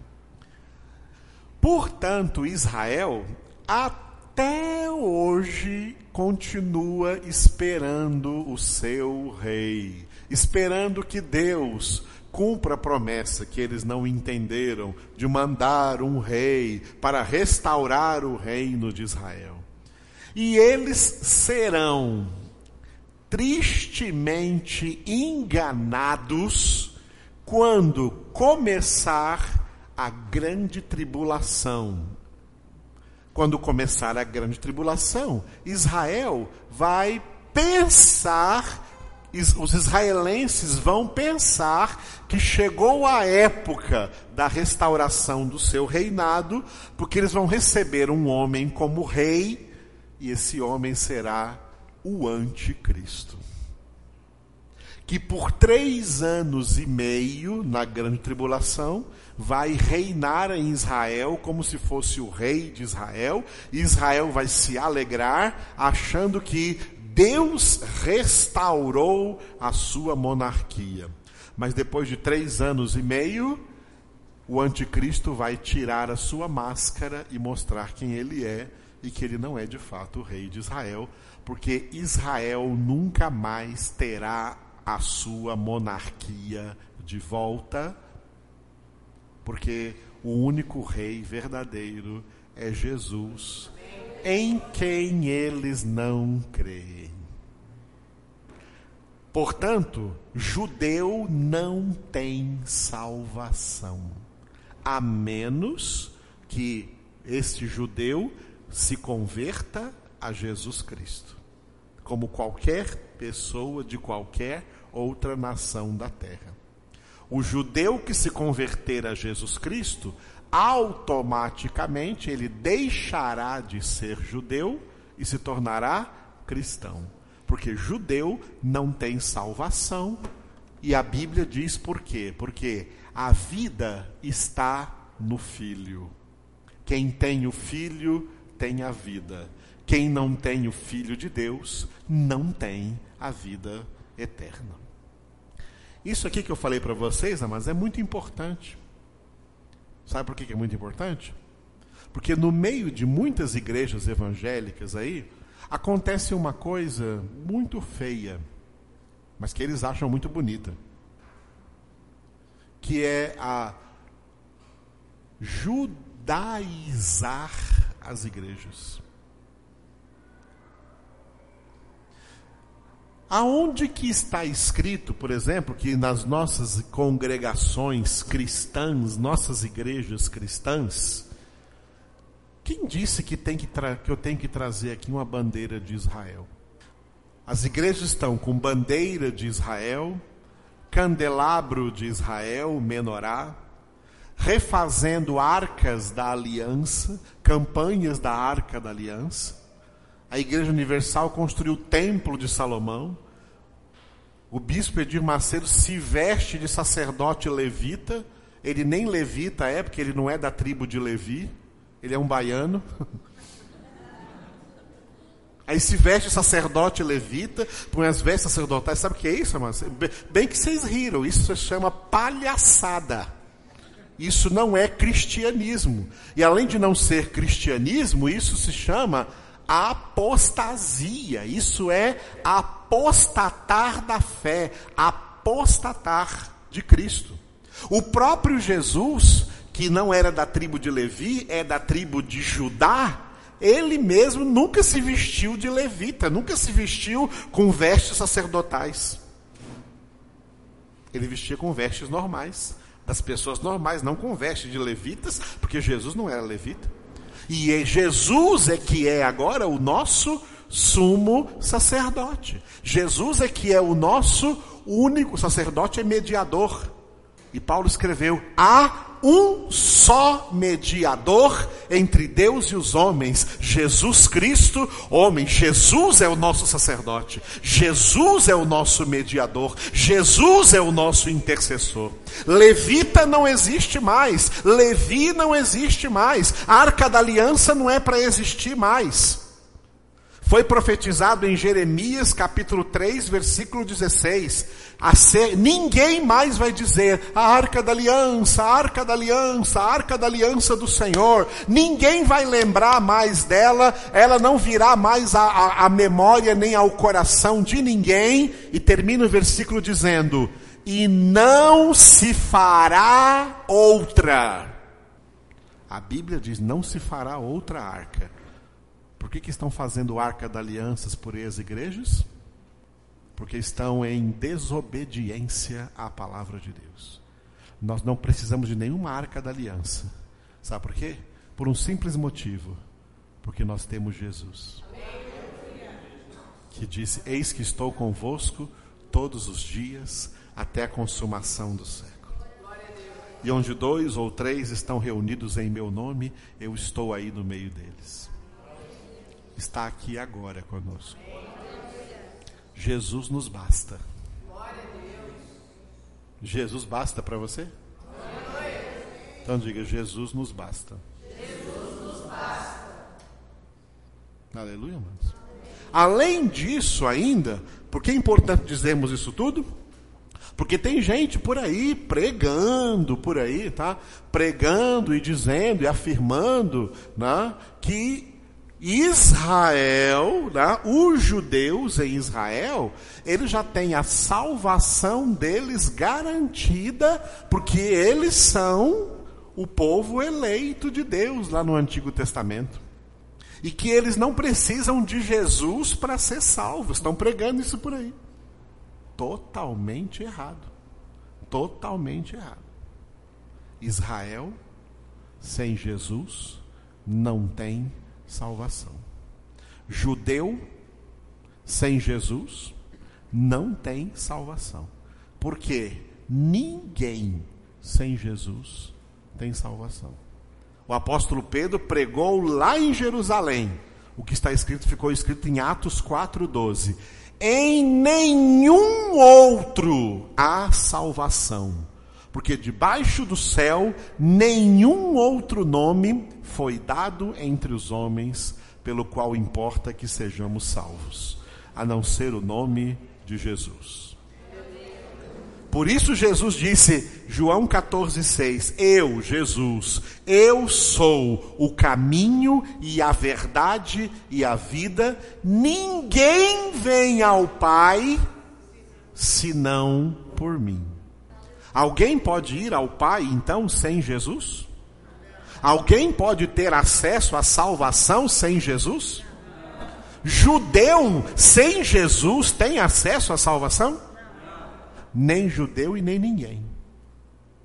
Portanto, Israel até hoje continua esperando o seu rei, esperando que Deus cumpra a promessa que eles não entenderam de mandar um rei para restaurar o reino de Israel. E eles serão tristemente enganados quando começar a grande tribulação. Quando começar a grande tribulação, Israel vai pensar, os israelenses vão pensar que chegou a época da restauração do seu reinado, porque eles vão receber um homem como rei, e esse homem será o anticristo que por três anos e meio, na grande tribulação, vai reinar em Israel como se fosse o rei de Israel, e Israel vai se alegrar, achando que Deus restaurou a sua monarquia. Mas depois de três anos e meio, o anticristo vai tirar a sua máscara e mostrar quem ele é e que ele não é de fato o rei de Israel, porque Israel nunca mais terá a sua monarquia de volta, porque o único rei verdadeiro é Jesus, em quem eles não creem. Portanto, judeu não tem salvação, a menos que este judeu se converta a Jesus Cristo, como qualquer pessoa de qualquer outra nação da terra. O judeu que se converter a Jesus Cristo, automaticamente ele deixará de ser judeu e se tornará cristão. Porque judeu não tem salvação, e a Bíblia diz por quê? Porque a vida está no filho. Quem tem o filho tem a vida. Quem não tem o filho de Deus não tem a vida eterna. Isso aqui que eu falei para vocês, mas é muito importante. Sabe por que é muito importante? Porque no meio de muitas igrejas evangélicas aí, acontece uma coisa muito feia, mas que eles acham muito bonita, que é a judaizar as igrejas. Aonde que está escrito, por exemplo, que nas nossas congregações cristãs, nossas igrejas cristãs, quem disse que, tem que, que eu tenho que trazer aqui uma bandeira de Israel? As igrejas estão com bandeira de Israel, candelabro de Israel, menorá, refazendo arcas da aliança, campanhas da arca da aliança, a Igreja Universal construiu o Templo de Salomão. O bispo Edir Macedo se veste de sacerdote levita. Ele nem levita é, porque ele não é da tribo de Levi. Ele é um baiano. Aí se veste sacerdote levita, põe as vestes sacerdotais. Sabe o que é isso, irmão? Bem que vocês riram. Isso se chama palhaçada. Isso não é cristianismo. E além de não ser cristianismo, isso se chama apostasia. Isso é apostatar da fé, apostatar de Cristo. O próprio Jesus, que não era da tribo de Levi, é da tribo de Judá, ele mesmo nunca se vestiu de levita, nunca se vestiu com vestes sacerdotais. Ele vestia com vestes normais, das pessoas normais, não com vestes de levitas, porque Jesus não era levita. E é Jesus é que é agora o nosso sumo sacerdote. Jesus é que é o nosso único sacerdote é mediador. E Paulo escreveu: há um só mediador entre Deus e os homens, Jesus Cristo, homem. Jesus é o nosso sacerdote, Jesus é o nosso mediador, Jesus é o nosso intercessor. Levita não existe mais, Levi não existe mais, arca da aliança não é para existir mais. Foi profetizado em Jeremias capítulo 3, versículo 16. Ser, ninguém mais vai dizer a arca da aliança, a arca da aliança, a arca da aliança do Senhor. Ninguém vai lembrar mais dela, ela não virá mais à, memória nem ao coração de ninguém. E termina o versículo dizendo: E não se fará outra. A Bíblia diz: não se fará outra arca. Por que, que estão fazendo arca da alianças as igrejas? Porque estão em desobediência à palavra de Deus. Nós não precisamos de nenhuma arca da aliança. Sabe por quê? Por um simples motivo. Porque nós temos Jesus. Que disse: Eis que estou convosco todos os dias até a consumação do século. E onde dois ou três estão reunidos em meu nome, eu estou aí no meio deles está aqui agora conosco. Jesus nos basta. Jesus basta para você? Então diga: Jesus nos basta. Aleluia, irmãos. Além disso, ainda, por que é importante dizermos isso tudo? Porque tem gente por aí pregando, por aí, tá? Pregando e dizendo e afirmando, né, que Israel, né, os judeus em Israel, eles já têm a salvação deles garantida, porque eles são o povo eleito de Deus lá no Antigo Testamento. E que eles não precisam de Jesus para ser salvos. Estão pregando isso por aí. Totalmente errado. Totalmente errado. Israel sem Jesus não tem salvação. Judeu sem Jesus não tem salvação. Porque ninguém sem Jesus tem salvação. O apóstolo Pedro pregou lá em Jerusalém. O que está escrito ficou escrito em Atos 4:12. Em nenhum outro há salvação porque debaixo do céu nenhum outro nome foi dado entre os homens pelo qual importa que sejamos salvos, a não ser o nome de Jesus. Por isso Jesus disse, João 14,6: Eu, Jesus, eu sou o caminho e a verdade e a vida, ninguém vem ao Pai senão por mim. Alguém pode ir ao Pai então sem Jesus? Alguém pode ter acesso à salvação sem Jesus? Judeu sem Jesus tem acesso à salvação? nem judeu e nem ninguém.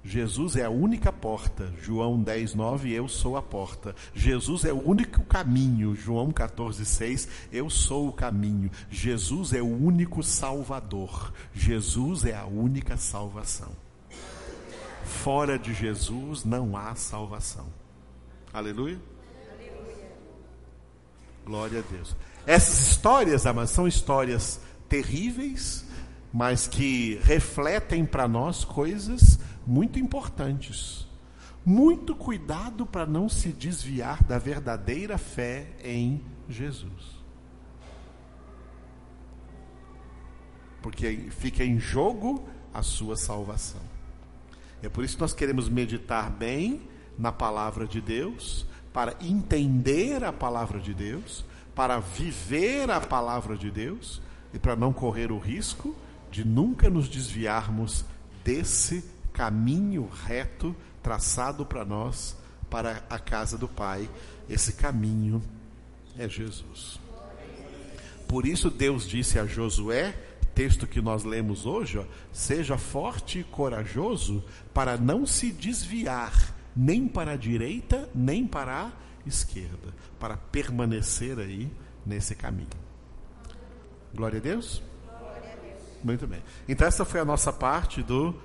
Jesus é a única porta, João 10, 9, eu sou a porta. Jesus é o único caminho, João 14, 6, eu sou o caminho. Jesus é o único salvador. Jesus é a única salvação. Fora de Jesus não há salvação. Aleluia? Glória a Deus. Essas histórias, amados, são histórias terríveis, mas que refletem para nós coisas muito importantes. Muito cuidado para não se desviar da verdadeira fé em Jesus. Porque fica em jogo a sua salvação. É por isso que nós queremos meditar bem na palavra de Deus, para entender a palavra de Deus, para viver a palavra de Deus e para não correr o risco de nunca nos desviarmos desse caminho reto traçado para nós, para a casa do Pai. Esse caminho é Jesus. Por isso Deus disse a Josué, texto que nós lemos hoje, ó, seja forte e corajoso para não se desviar nem para a direita, nem para a esquerda, para permanecer aí nesse caminho. Glória a Deus. Muito bem. Então essa foi a nossa parte do,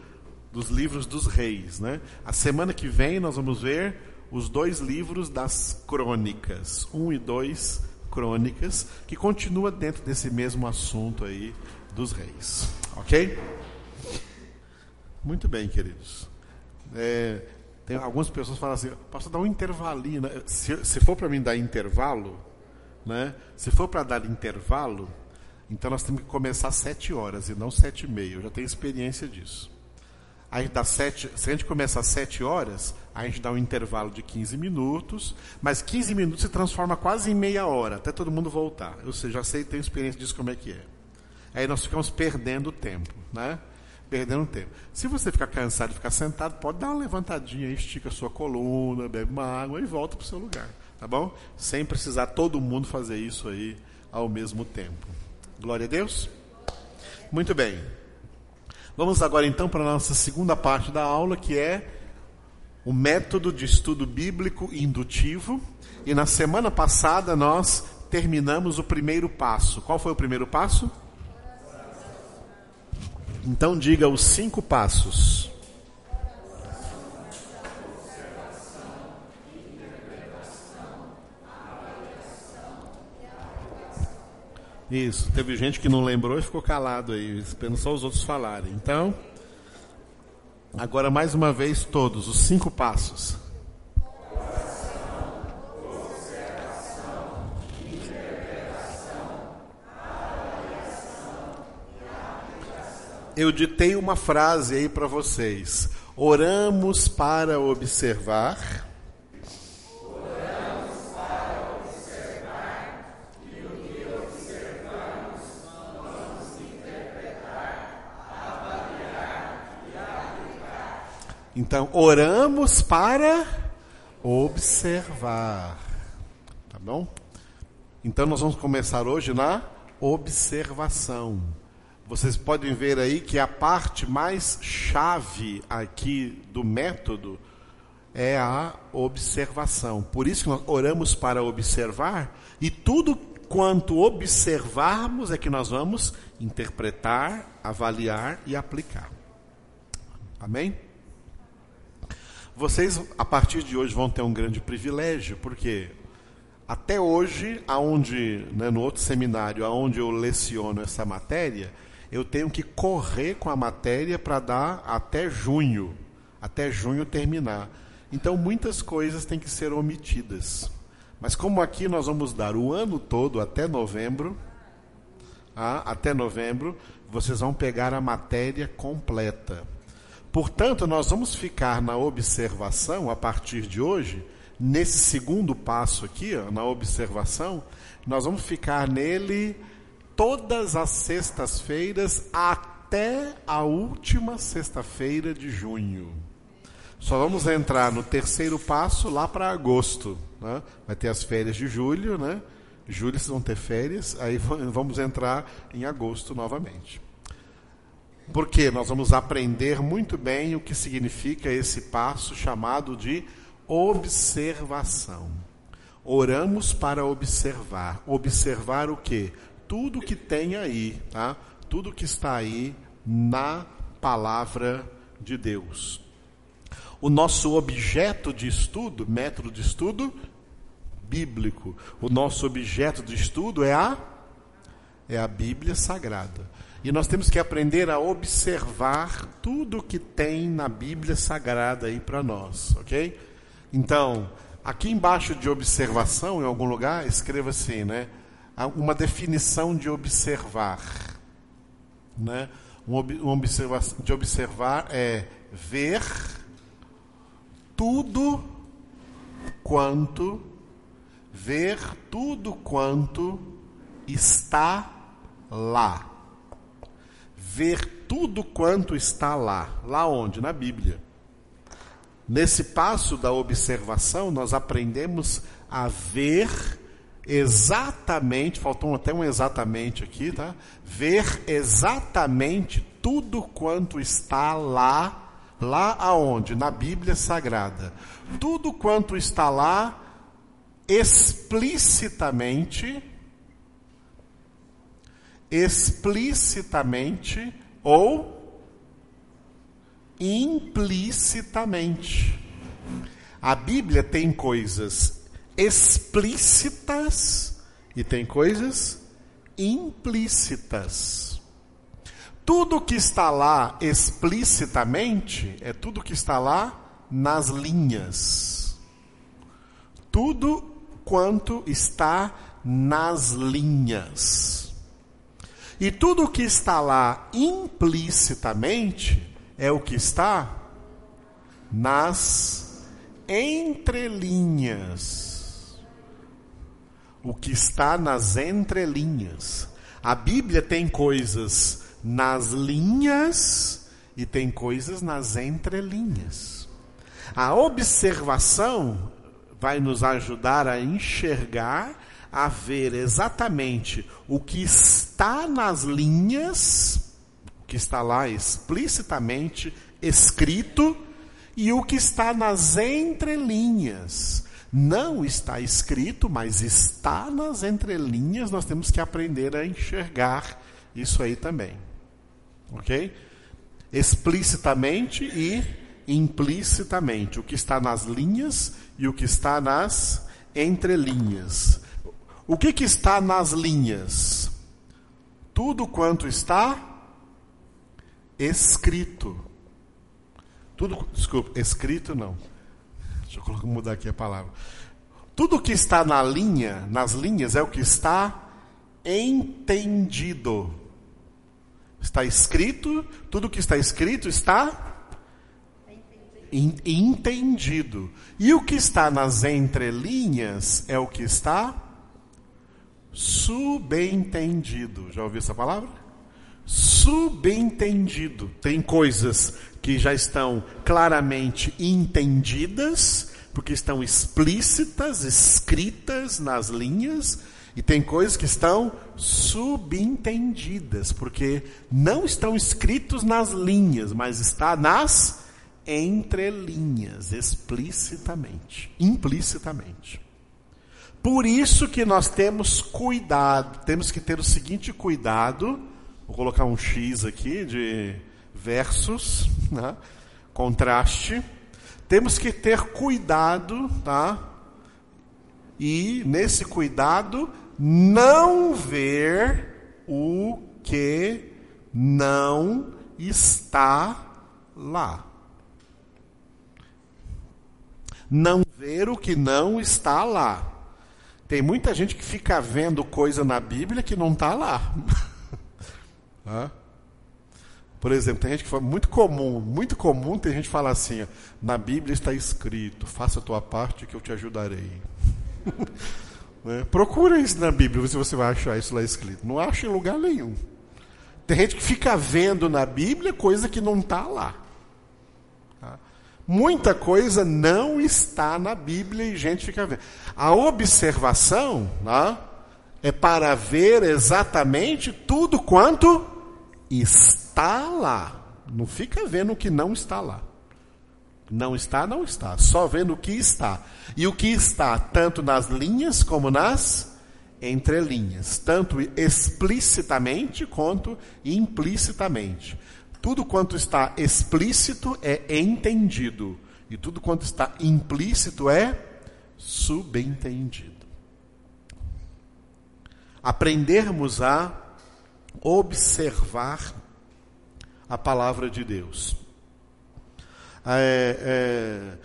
dos livros dos reis, né? A semana que vem nós vamos ver os dois livros das crônicas, um e dois crônicas, que continua dentro desse mesmo assunto aí dos reis, ok? Muito bem, queridos. É, tem algumas pessoas que falam assim, posso dar um intervalinho, né? se, se for para mim dar intervalo, né? Se for para dar intervalo, então nós temos que começar às sete horas e não sete e meia. Eu já tenho experiência disso. Aí dá sete, se a gente começa às sete horas, a gente dá um intervalo de 15 minutos, mas 15 minutos se transforma quase em meia hora, até todo mundo voltar. Eu já sei, tenho experiência disso como é que é. Aí nós ficamos perdendo tempo, né? Perdendo tempo. Se você ficar cansado de ficar sentado, pode dar uma levantadinha, estica a sua coluna, bebe uma água e volta para o seu lugar, tá bom? Sem precisar todo mundo fazer isso aí ao mesmo tempo. Glória a Deus. Muito bem. Vamos agora então para a nossa segunda parte da aula, que é o método de estudo bíblico indutivo. E na semana passada nós terminamos o primeiro passo. Qual foi o primeiro passo? Então diga os cinco passos. Isso, teve gente que não lembrou e ficou calado aí, esperando só os outros falarem. Então, agora mais uma vez todos, os cinco passos. Eu ditei uma frase aí para vocês. Oramos para observar. Então, oramos para observar. Tá bom? Então, nós vamos começar hoje na observação. Vocês podem ver aí que a parte mais chave aqui do método é a observação. Por isso que nós oramos para observar e tudo quanto observarmos é que nós vamos interpretar, avaliar e aplicar. Amém? Vocês, a partir de hoje, vão ter um grande privilégio, porque até hoje, aonde, né, no outro seminário, aonde eu leciono essa matéria, eu tenho que correr com a matéria para dar até junho, até junho terminar. Então, muitas coisas têm que ser omitidas. Mas como aqui nós vamos dar o ano todo até novembro, ah, até novembro, vocês vão pegar a matéria completa. Portanto, nós vamos ficar na observação a partir de hoje, nesse segundo passo aqui, ó, na observação, nós vamos ficar nele todas as sextas-feiras até a última sexta-feira de junho. Só vamos entrar no terceiro passo lá para agosto. Né? Vai ter as férias de julho, né? Julho vocês vão ter férias, aí vamos entrar em agosto novamente. Porque nós vamos aprender muito bem o que significa esse passo chamado de observação. Oramos para observar. Observar o que? Tudo que tem aí, tá? Tudo que está aí na palavra de Deus. O nosso objeto de estudo, método de estudo bíblico. O nosso objeto de estudo é a é a Bíblia Sagrada. E nós temos que aprender a observar tudo que tem na Bíblia Sagrada aí para nós, ok? Então, aqui embaixo de observação, em algum lugar, escreva assim, né? Uma definição de observar, né? Uma observação de observar é ver tudo quanto ver tudo quanto está lá. Ver tudo quanto está lá. Lá onde? Na Bíblia. Nesse passo da observação, nós aprendemos a ver exatamente, faltou até um exatamente aqui, tá? Ver exatamente tudo quanto está lá, lá aonde? Na Bíblia Sagrada. Tudo quanto está lá explicitamente, explicitamente ou implicitamente. A Bíblia tem coisas explícitas e tem coisas implícitas. Tudo que está lá explicitamente é tudo que está lá nas linhas. Tudo quanto está nas linhas. E tudo que está lá implicitamente é o que está nas entrelinhas. O que está nas entrelinhas. A Bíblia tem coisas nas linhas e tem coisas nas entrelinhas. A observação vai nos ajudar a enxergar, a ver exatamente o que está nas linhas, o que está lá explicitamente escrito, e o que está nas entrelinhas. Não está escrito, mas está nas entrelinhas, nós temos que aprender a enxergar isso aí também. Ok? Explicitamente e implicitamente. O que está nas linhas e o que está nas entrelinhas. O que, que está nas linhas? Tudo quanto está escrito. Tudo, desculpa, escrito não. Deixa eu mudar aqui a palavra. Tudo que está na linha, nas linhas, é o que está entendido. Está escrito, tudo que está escrito está entendido. E o que está nas entrelinhas é o que está subentendido. Já ouviu essa palavra? Subentendido. Tem coisas que já estão claramente entendidas, porque estão explícitas, escritas nas linhas, e tem coisas que estão subentendidas, porque não estão escritos nas linhas, mas está nas entre linhas, explicitamente, implicitamente. Por isso que nós temos cuidado, temos que ter o seguinte cuidado, vou colocar um X aqui de versos, né? contraste. Temos que ter cuidado, tá? E nesse cuidado, não ver o que não está lá. não ver o que não está lá. Tem muita gente que fica vendo coisa na Bíblia que não está lá. Por exemplo, tem gente que fala, muito comum, muito comum tem gente que fala assim, ó, na Bíblia está escrito, faça a tua parte que eu te ajudarei. né? Procura isso na Bíblia, se você vai achar isso lá escrito. Não acha em lugar nenhum. Tem gente que fica vendo na Bíblia coisa que não está lá. Tá? Muita coisa não está na Bíblia e gente fica vendo. A observação né, é para ver exatamente tudo quanto está lá. Não fica vendo o que não está lá. Não está, não está. Só vendo o que está. E o que está tanto nas linhas como nas entrelinhas, tanto explicitamente quanto implicitamente. Tudo quanto está explícito é entendido, e tudo quanto está implícito é subentendido. Aprendermos a observar a palavra de Deus. É, é,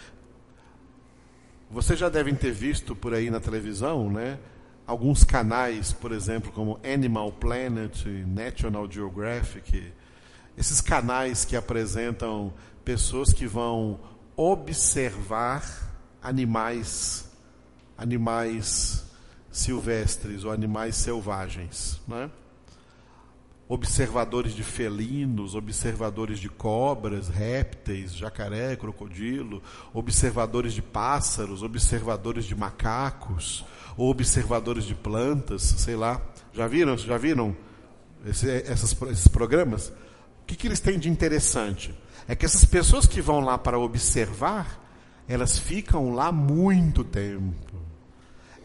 vocês já devem ter visto por aí na televisão, né? Alguns canais, por exemplo, como Animal Planet, National Geographic, esses canais que apresentam pessoas que vão observar animais, animais silvestres ou animais selvagens, né? Observadores de felinos, observadores de cobras, répteis, jacaré, crocodilo, observadores de pássaros, observadores de macacos, ou observadores de plantas, sei lá. Já viram? Já viram esse, essas, esses programas? O que, que eles têm de interessante? É que essas pessoas que vão lá para observar, elas ficam lá muito tempo.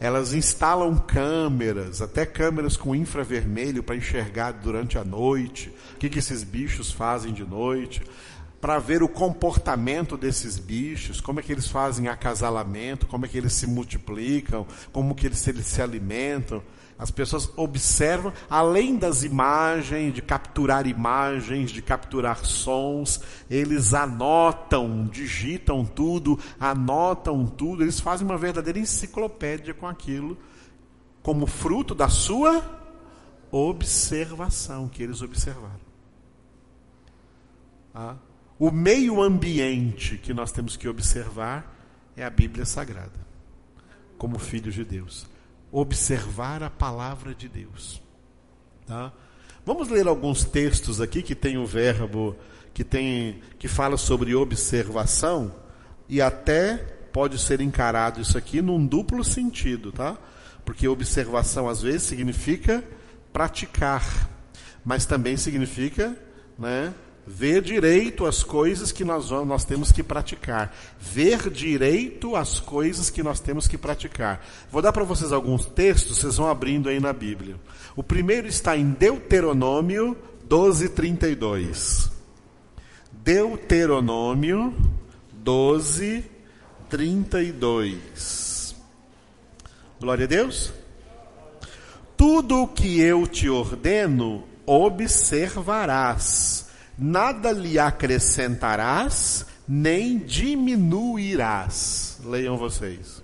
Elas instalam câmeras, até câmeras com infravermelho para enxergar durante a noite, o que, que esses bichos fazem de noite, para ver o comportamento desses bichos, como é que eles fazem acasalamento, como é que eles se multiplicam, como que eles, eles se alimentam. As pessoas observam, além das imagens, de capturar imagens, de capturar sons, eles anotam, digitam tudo, anotam tudo, eles fazem uma verdadeira enciclopédia com aquilo, como fruto da sua observação, que eles observaram. Ah, o meio ambiente que nós temos que observar é a Bíblia Sagrada, como filhos de Deus observar a palavra de Deus. Tá? Vamos ler alguns textos aqui que tem o um verbo que tem que fala sobre observação e até pode ser encarado isso aqui num duplo sentido, tá? Porque observação às vezes significa praticar, mas também significa, né, ver direito as coisas que nós, nós temos que praticar. Ver direito as coisas que nós temos que praticar. Vou dar para vocês alguns textos, vocês vão abrindo aí na Bíblia. O primeiro está em Deuteronômio 12, 32. Deuteronômio 12, 32. Glória a Deus. Tudo o que eu te ordeno, observarás nada lhe acrescentarás, nem diminuirás. Leiam vocês.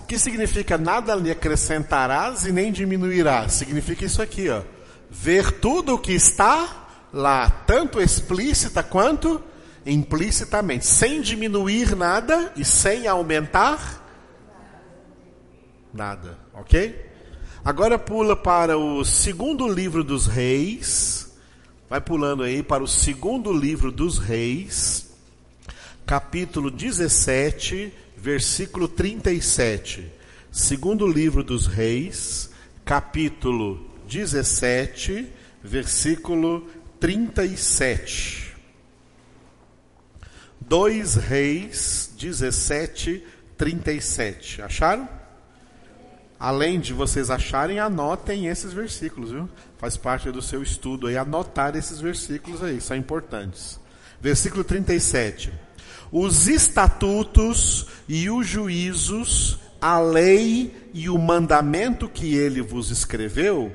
O que significa nada lhe acrescentarás e nem diminuirás? Significa isso aqui, ó. Ver tudo o que está lá, tanto explícita quanto implicitamente, sem diminuir nada e sem aumentar nada, ok? Agora pula para o segundo livro dos reis, vai pulando aí para o segundo livro dos reis, capítulo 17, versículo 37. Segundo livro dos reis, capítulo 17, versículo 37. 2 Reis 17, 37. Acharam? Além de vocês acharem, anotem esses versículos, viu? Faz parte do seu estudo aí, anotar esses versículos aí, são importantes. Versículo 37. Os estatutos e os juízos, a lei e o mandamento que ele vos escreveu,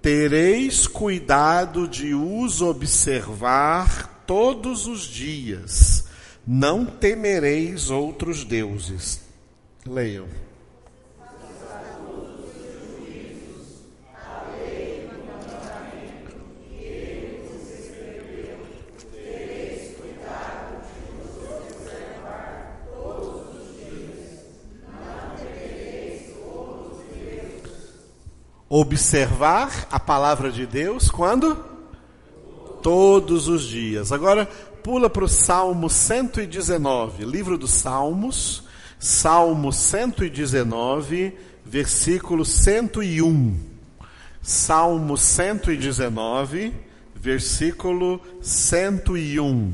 tereis cuidado de os observar todos os dias Não temereis outros deuses. Leiam. observar a palavra de Deus quando? Todos os dias. Agora, pula para o Salmo 119, livro dos Salmos, Salmo 119, versículo 101. Salmo 119, versículo 101.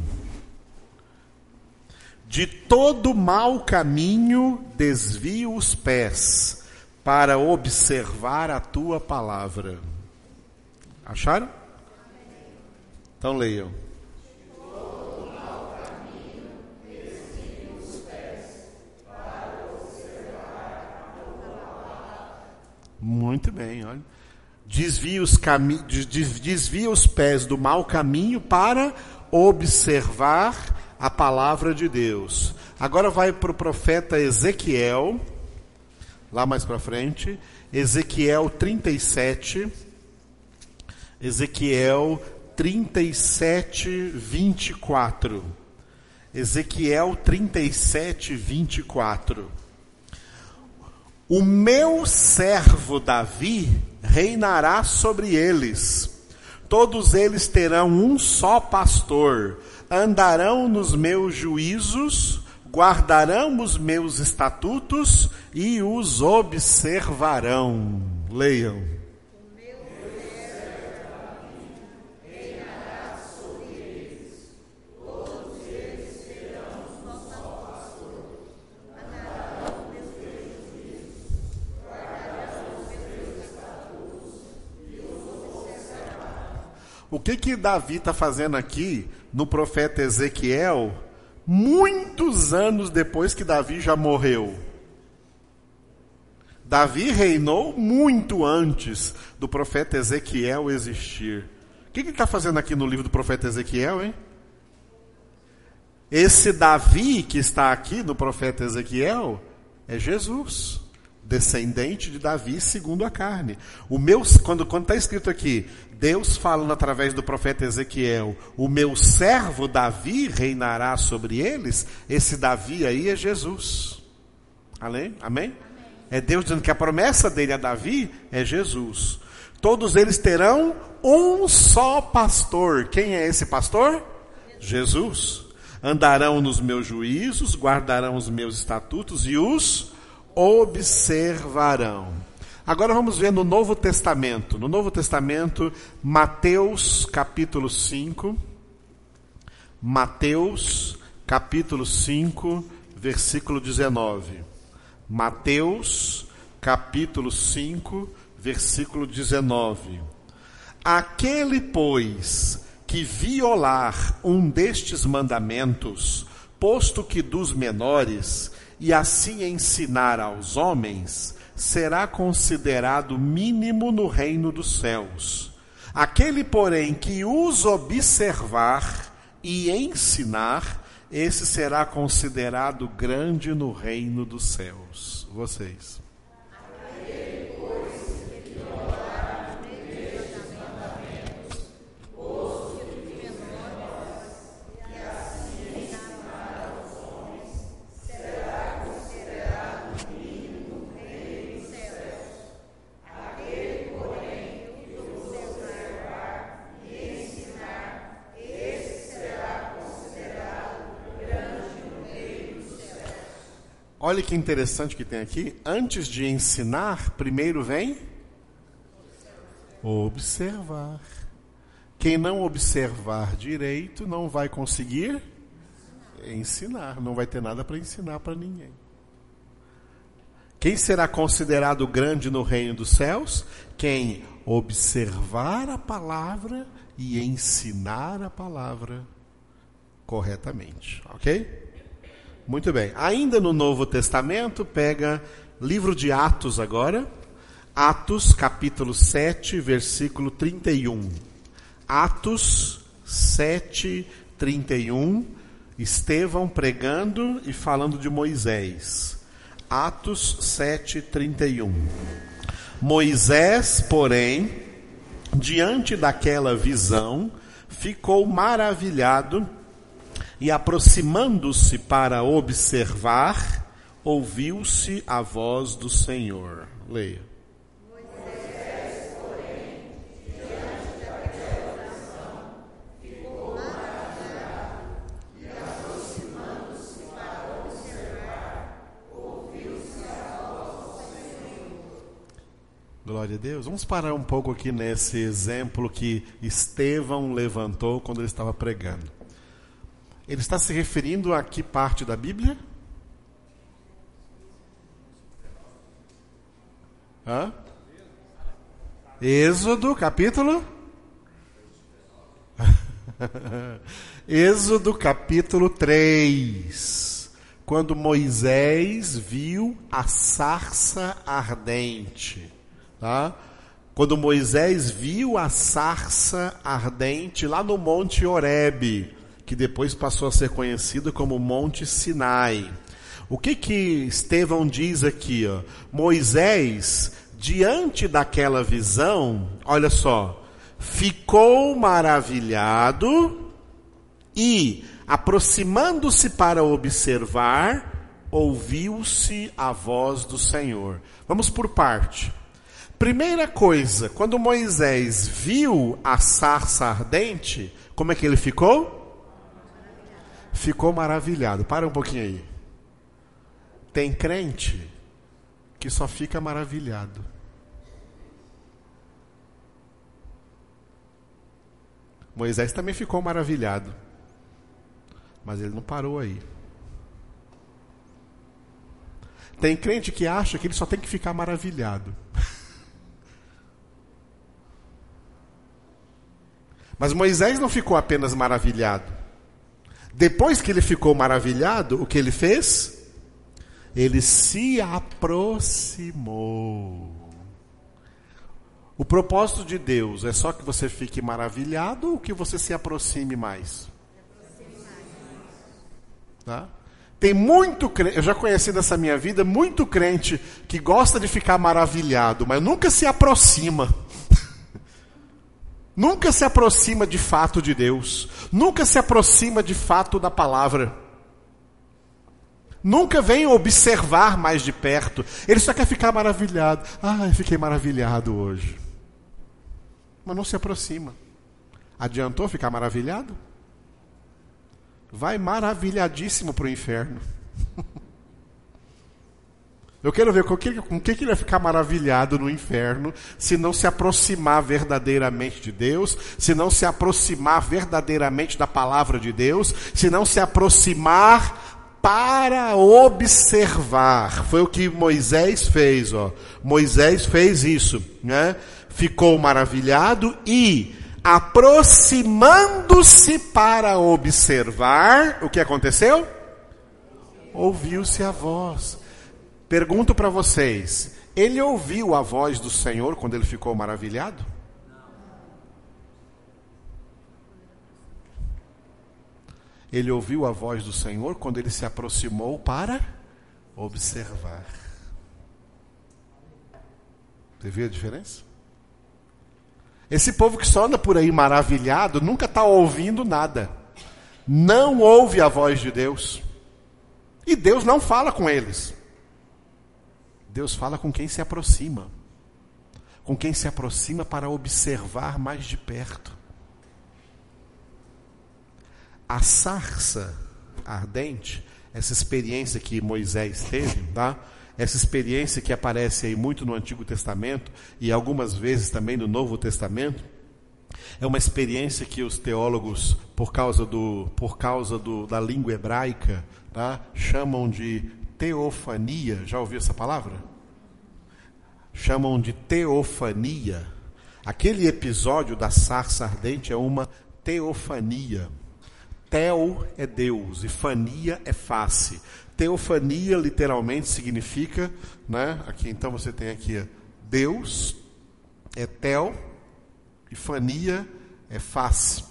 De todo mau caminho desvio os pés para observar a tua palavra. Acharam? Então leiam. Muito bem, olha. Desvia os, cami desvia os pés do mau caminho para observar a palavra de Deus. Agora vai para o profeta Ezequiel lá mais para frente, Ezequiel 37, Ezequiel 37, 24. Ezequiel 37, 24. O meu servo Davi reinará sobre eles. Todos eles terão um só pastor, andarão nos meus juízos, guardarão os meus estatutos e os observarão. Leiam. O que que Davi está fazendo aqui no profeta Ezequiel, muitos anos depois que Davi já morreu? Davi reinou muito antes do profeta Ezequiel existir. O que ele está fazendo aqui no livro do profeta Ezequiel, hein? Esse Davi que está aqui no profeta Ezequiel é Jesus, descendente de Davi segundo a carne. O meu, quando está escrito aqui, Deus falando através do profeta Ezequiel, o meu servo Davi reinará sobre eles, esse Davi aí é Jesus. Amém? Amém? É Deus dizendo que a promessa dele a Davi é Jesus. Todos eles terão um só pastor. Quem é esse pastor? Jesus. Andarão nos meus juízos, guardarão os meus estatutos e os observarão. Agora vamos ver no Novo Testamento. No Novo Testamento, Mateus capítulo 5. Mateus capítulo 5, versículo 19. Mateus, capítulo 5, versículo 19. Aquele, pois, que violar um destes mandamentos, posto que dos menores, e assim ensinar aos homens, será considerado mínimo no reino dos céus. Aquele, porém, que os observar e ensinar, esse será considerado grande no reino dos céus. Vocês. Olha que interessante que tem aqui. Antes de ensinar, primeiro vem observar. Quem não observar direito não vai conseguir ensinar, não vai ter nada para ensinar para ninguém. Quem será considerado grande no reino dos céus? Quem observar a palavra e ensinar a palavra corretamente, ok? Muito bem. Ainda no Novo Testamento, pega livro de Atos agora. Atos, capítulo 7, versículo 31. Atos 7, 31. Estevão pregando e falando de Moisés. Atos 7:31. Moisés, porém, diante daquela visão, ficou maravilhado e aproximando-se para observar, ouviu-se a voz do Senhor. Leia. Glória a Deus. Vamos parar um pouco aqui nesse exemplo que Estevão levantou quando ele estava pregando. Ele está se referindo a que parte da Bíblia? Hã? Êxodo, capítulo? Êxodo, capítulo 3. Quando Moisés viu a sarça ardente. Tá? Quando Moisés viu a sarça ardente lá no Monte Horebe, que depois passou a ser conhecido como Monte Sinai. O que que Estevão diz aqui? Ó? Moisés, diante daquela visão, olha só, ficou maravilhado e, aproximando-se para observar, ouviu-se a voz do Senhor. Vamos por parte. Primeira coisa, quando Moisés viu a sarça ardente, como é que ele ficou? Ficou maravilhado. Para um pouquinho aí. Tem crente que só fica maravilhado. Moisés também ficou maravilhado. Mas ele não parou aí. Tem crente que acha que ele só tem que ficar maravilhado. Mas Moisés não ficou apenas maravilhado. Depois que ele ficou maravilhado, o que ele fez? Ele se aproximou. O propósito de Deus é só que você fique maravilhado ou que você se aproxime mais? Tá? Tem muito crente, eu já conheci nessa minha vida muito crente que gosta de ficar maravilhado, mas nunca se aproxima nunca se aproxima de fato de Deus, nunca se aproxima de fato da palavra. Nunca vem observar mais de perto. Ele só quer ficar maravilhado. Ah, fiquei maravilhado hoje. Mas não se aproxima. Adiantou ficar maravilhado? Vai maravilhadíssimo para o inferno. Eu quero ver com o que, com que ele vai ficar maravilhado no inferno se não se aproximar verdadeiramente de Deus, se não se aproximar verdadeiramente da palavra de Deus, se não se aproximar para observar. Foi o que Moisés fez, ó. Moisés fez isso, né? Ficou maravilhado e aproximando-se para observar, o que aconteceu? Ouviu-se a voz. Pergunto para vocês: ele ouviu a voz do Senhor quando ele ficou maravilhado? Ele ouviu a voz do Senhor quando ele se aproximou para observar. Você viu a diferença? Esse povo que só anda por aí maravilhado nunca está ouvindo nada. Não ouve a voz de Deus. E Deus não fala com eles. Deus fala com quem se aproxima. Com quem se aproxima para observar mais de perto. A sarça ardente, essa experiência que Moisés teve, tá? Essa experiência que aparece aí muito no Antigo Testamento e algumas vezes também no Novo Testamento, é uma experiência que os teólogos, por causa, do, por causa do, da língua hebraica, tá? chamam de teofania. Já ouviu essa palavra? Chamam de teofania. Aquele episódio da sarça ardente é uma teofania. Teo é Deus e fania é face. Teofania literalmente significa, né? Aqui então você tem aqui Deus é tel e fania é face.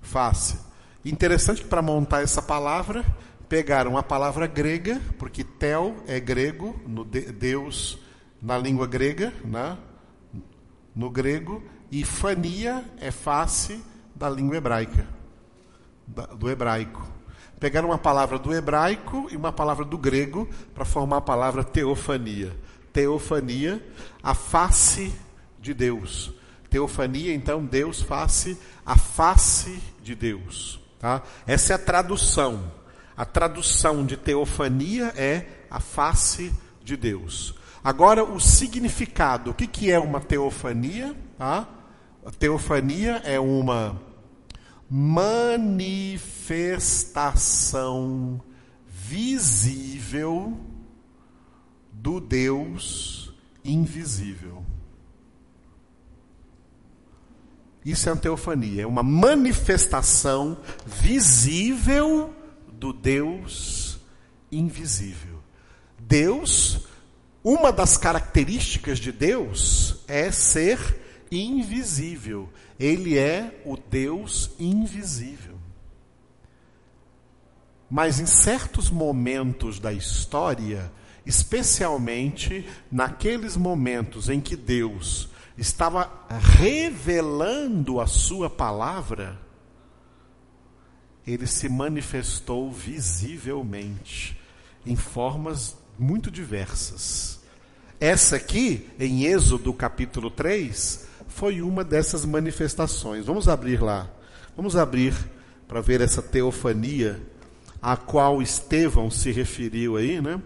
Face. Interessante que para montar essa palavra, pegaram a palavra grega, porque tel é grego, no de, Deus na língua grega, né? no grego, e fania é face da língua hebraica, da, do hebraico. Pegaram uma palavra do hebraico e uma palavra do grego para formar a palavra teofania. Teofania, a face de Deus. Teofania, então, Deus face, a face de Deus. Tá? Essa é a tradução. A tradução de teofania é a face de Deus. Agora, o significado. O que, que é uma teofania? Tá? A teofania é uma manifestação visível do Deus invisível. Isso é uma teofania, é uma manifestação visível do Deus invisível. Deus, uma das características de Deus é ser invisível. Ele é o Deus invisível. Mas em certos momentos da história, especialmente naqueles momentos em que Deus estava revelando a sua palavra, ele se manifestou visivelmente, em formas muito diversas. Essa aqui, em Êxodo capítulo 3, foi uma dessas manifestações. Vamos abrir lá. Vamos abrir para ver essa teofania a qual Estevão se referiu aí, né?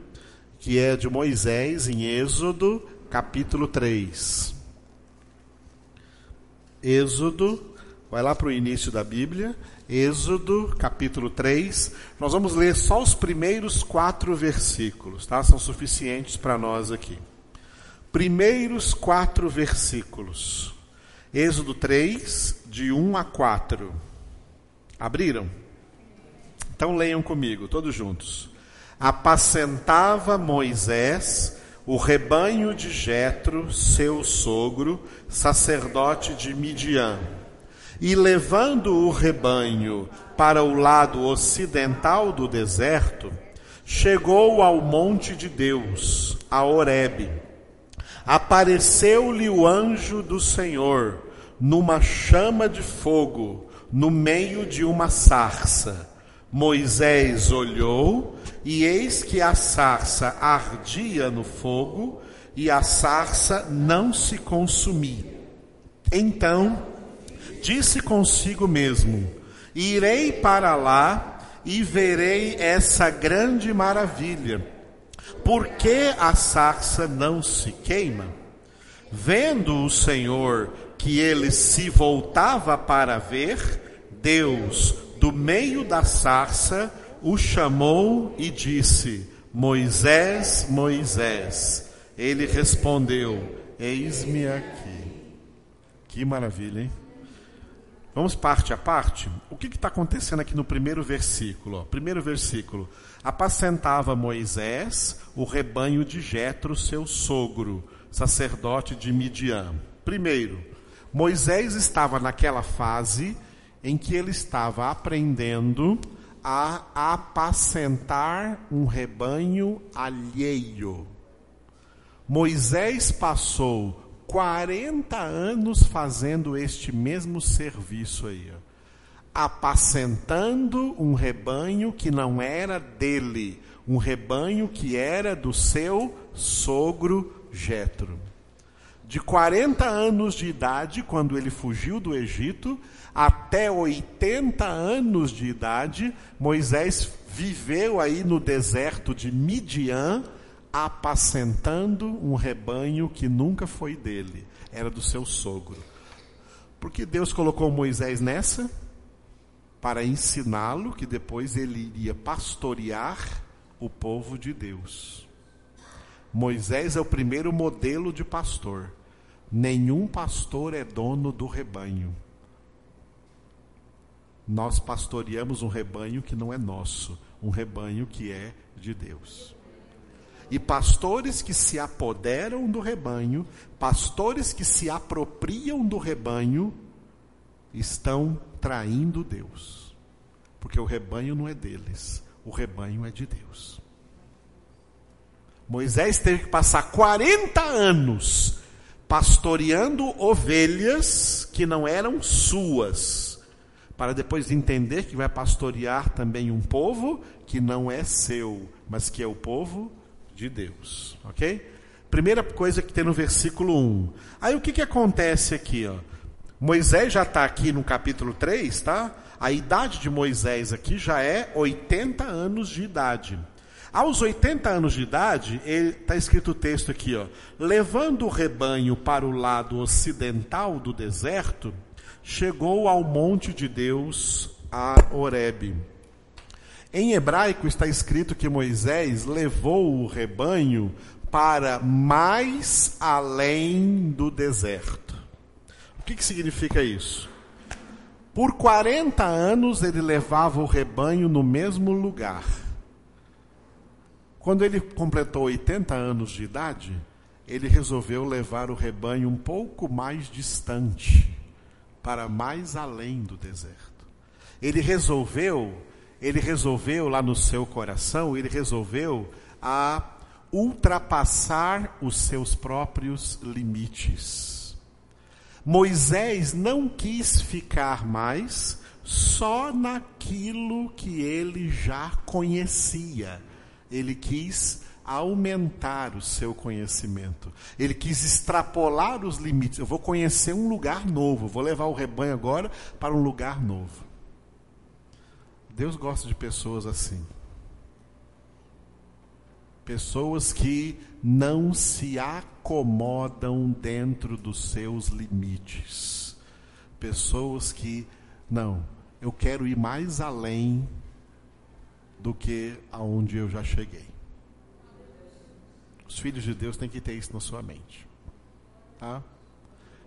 Que é de Moisés em Êxodo capítulo 3. Êxodo, vai lá para o início da Bíblia, Êxodo, capítulo 3. Nós vamos ler só os primeiros quatro versículos, tá? São suficientes para nós aqui. Primeiros quatro versículos. Êxodo 3, de 1 a 4. Abriram? Então leiam comigo, todos juntos. Apacentava Moisés o rebanho de Jetro, seu sogro, sacerdote de Midian. E levando o rebanho para o lado ocidental do deserto, chegou ao monte de Deus, a Horebe. Apareceu-lhe o anjo do Senhor numa chama de fogo, no meio de uma sarça. Moisés olhou, e eis que a sarça ardia no fogo, e a sarça não se consumia. Então disse consigo mesmo: Irei para lá e verei essa grande maravilha. Por que a sarça não se queima? Vendo o Senhor que ele se voltava para ver, Deus do meio da sarça, o chamou e disse: Moisés, Moisés. Ele respondeu: Eis-me aqui. Que maravilha, hein? Vamos parte a parte? O que está acontecendo aqui no primeiro versículo? Primeiro versículo. Apacentava Moisés o rebanho de Jetro, seu sogro, sacerdote de Midian. Primeiro, Moisés estava naquela fase em que ele estava aprendendo a apacentar um rebanho alheio. Moisés passou 40 anos fazendo este mesmo serviço aí, ó, apacentando um rebanho que não era dele, um rebanho que era do seu sogro Jetro. De 40 anos de idade, quando ele fugiu do Egito, até 80 anos de idade, Moisés viveu aí no deserto de Midian, apacentando um rebanho que nunca foi dele, era do seu sogro. Porque Deus colocou Moisés nessa? Para ensiná-lo que depois ele iria pastorear o povo de Deus. Moisés é o primeiro modelo de pastor. Nenhum pastor é dono do rebanho. Nós pastoreamos um rebanho que não é nosso, um rebanho que é de Deus. E pastores que se apoderam do rebanho, pastores que se apropriam do rebanho, estão traindo Deus. porque o rebanho não é deles, o rebanho é de Deus. Moisés teve que passar 40 anos pastoreando ovelhas que não eram suas, para depois entender que vai pastorear também um povo que não é seu, mas que é o povo de Deus, ok? Primeira coisa que tem no versículo 1. Aí o que, que acontece aqui? Ó? Moisés já está aqui no capítulo 3, tá? A idade de Moisés aqui já é 80 anos de idade. Aos 80 anos de idade, está escrito o texto aqui, ó, levando o rebanho para o lado ocidental do deserto, chegou ao monte de Deus, a Horebe. Em hebraico está escrito que Moisés levou o rebanho para mais além do deserto. O que, que significa isso? Por 40 anos ele levava o rebanho no mesmo lugar. Quando ele completou 80 anos de idade, ele resolveu levar o rebanho um pouco mais distante, para mais além do deserto. Ele resolveu, ele resolveu lá no seu coração, ele resolveu a ultrapassar os seus próprios limites. Moisés não quis ficar mais só naquilo que ele já conhecia ele quis aumentar o seu conhecimento. Ele quis extrapolar os limites. Eu vou conhecer um lugar novo, vou levar o rebanho agora para um lugar novo. Deus gosta de pessoas assim. Pessoas que não se acomodam dentro dos seus limites. Pessoas que, não, eu quero ir mais além do que aonde eu já cheguei. Os filhos de Deus têm que ter isso na sua mente. Tá?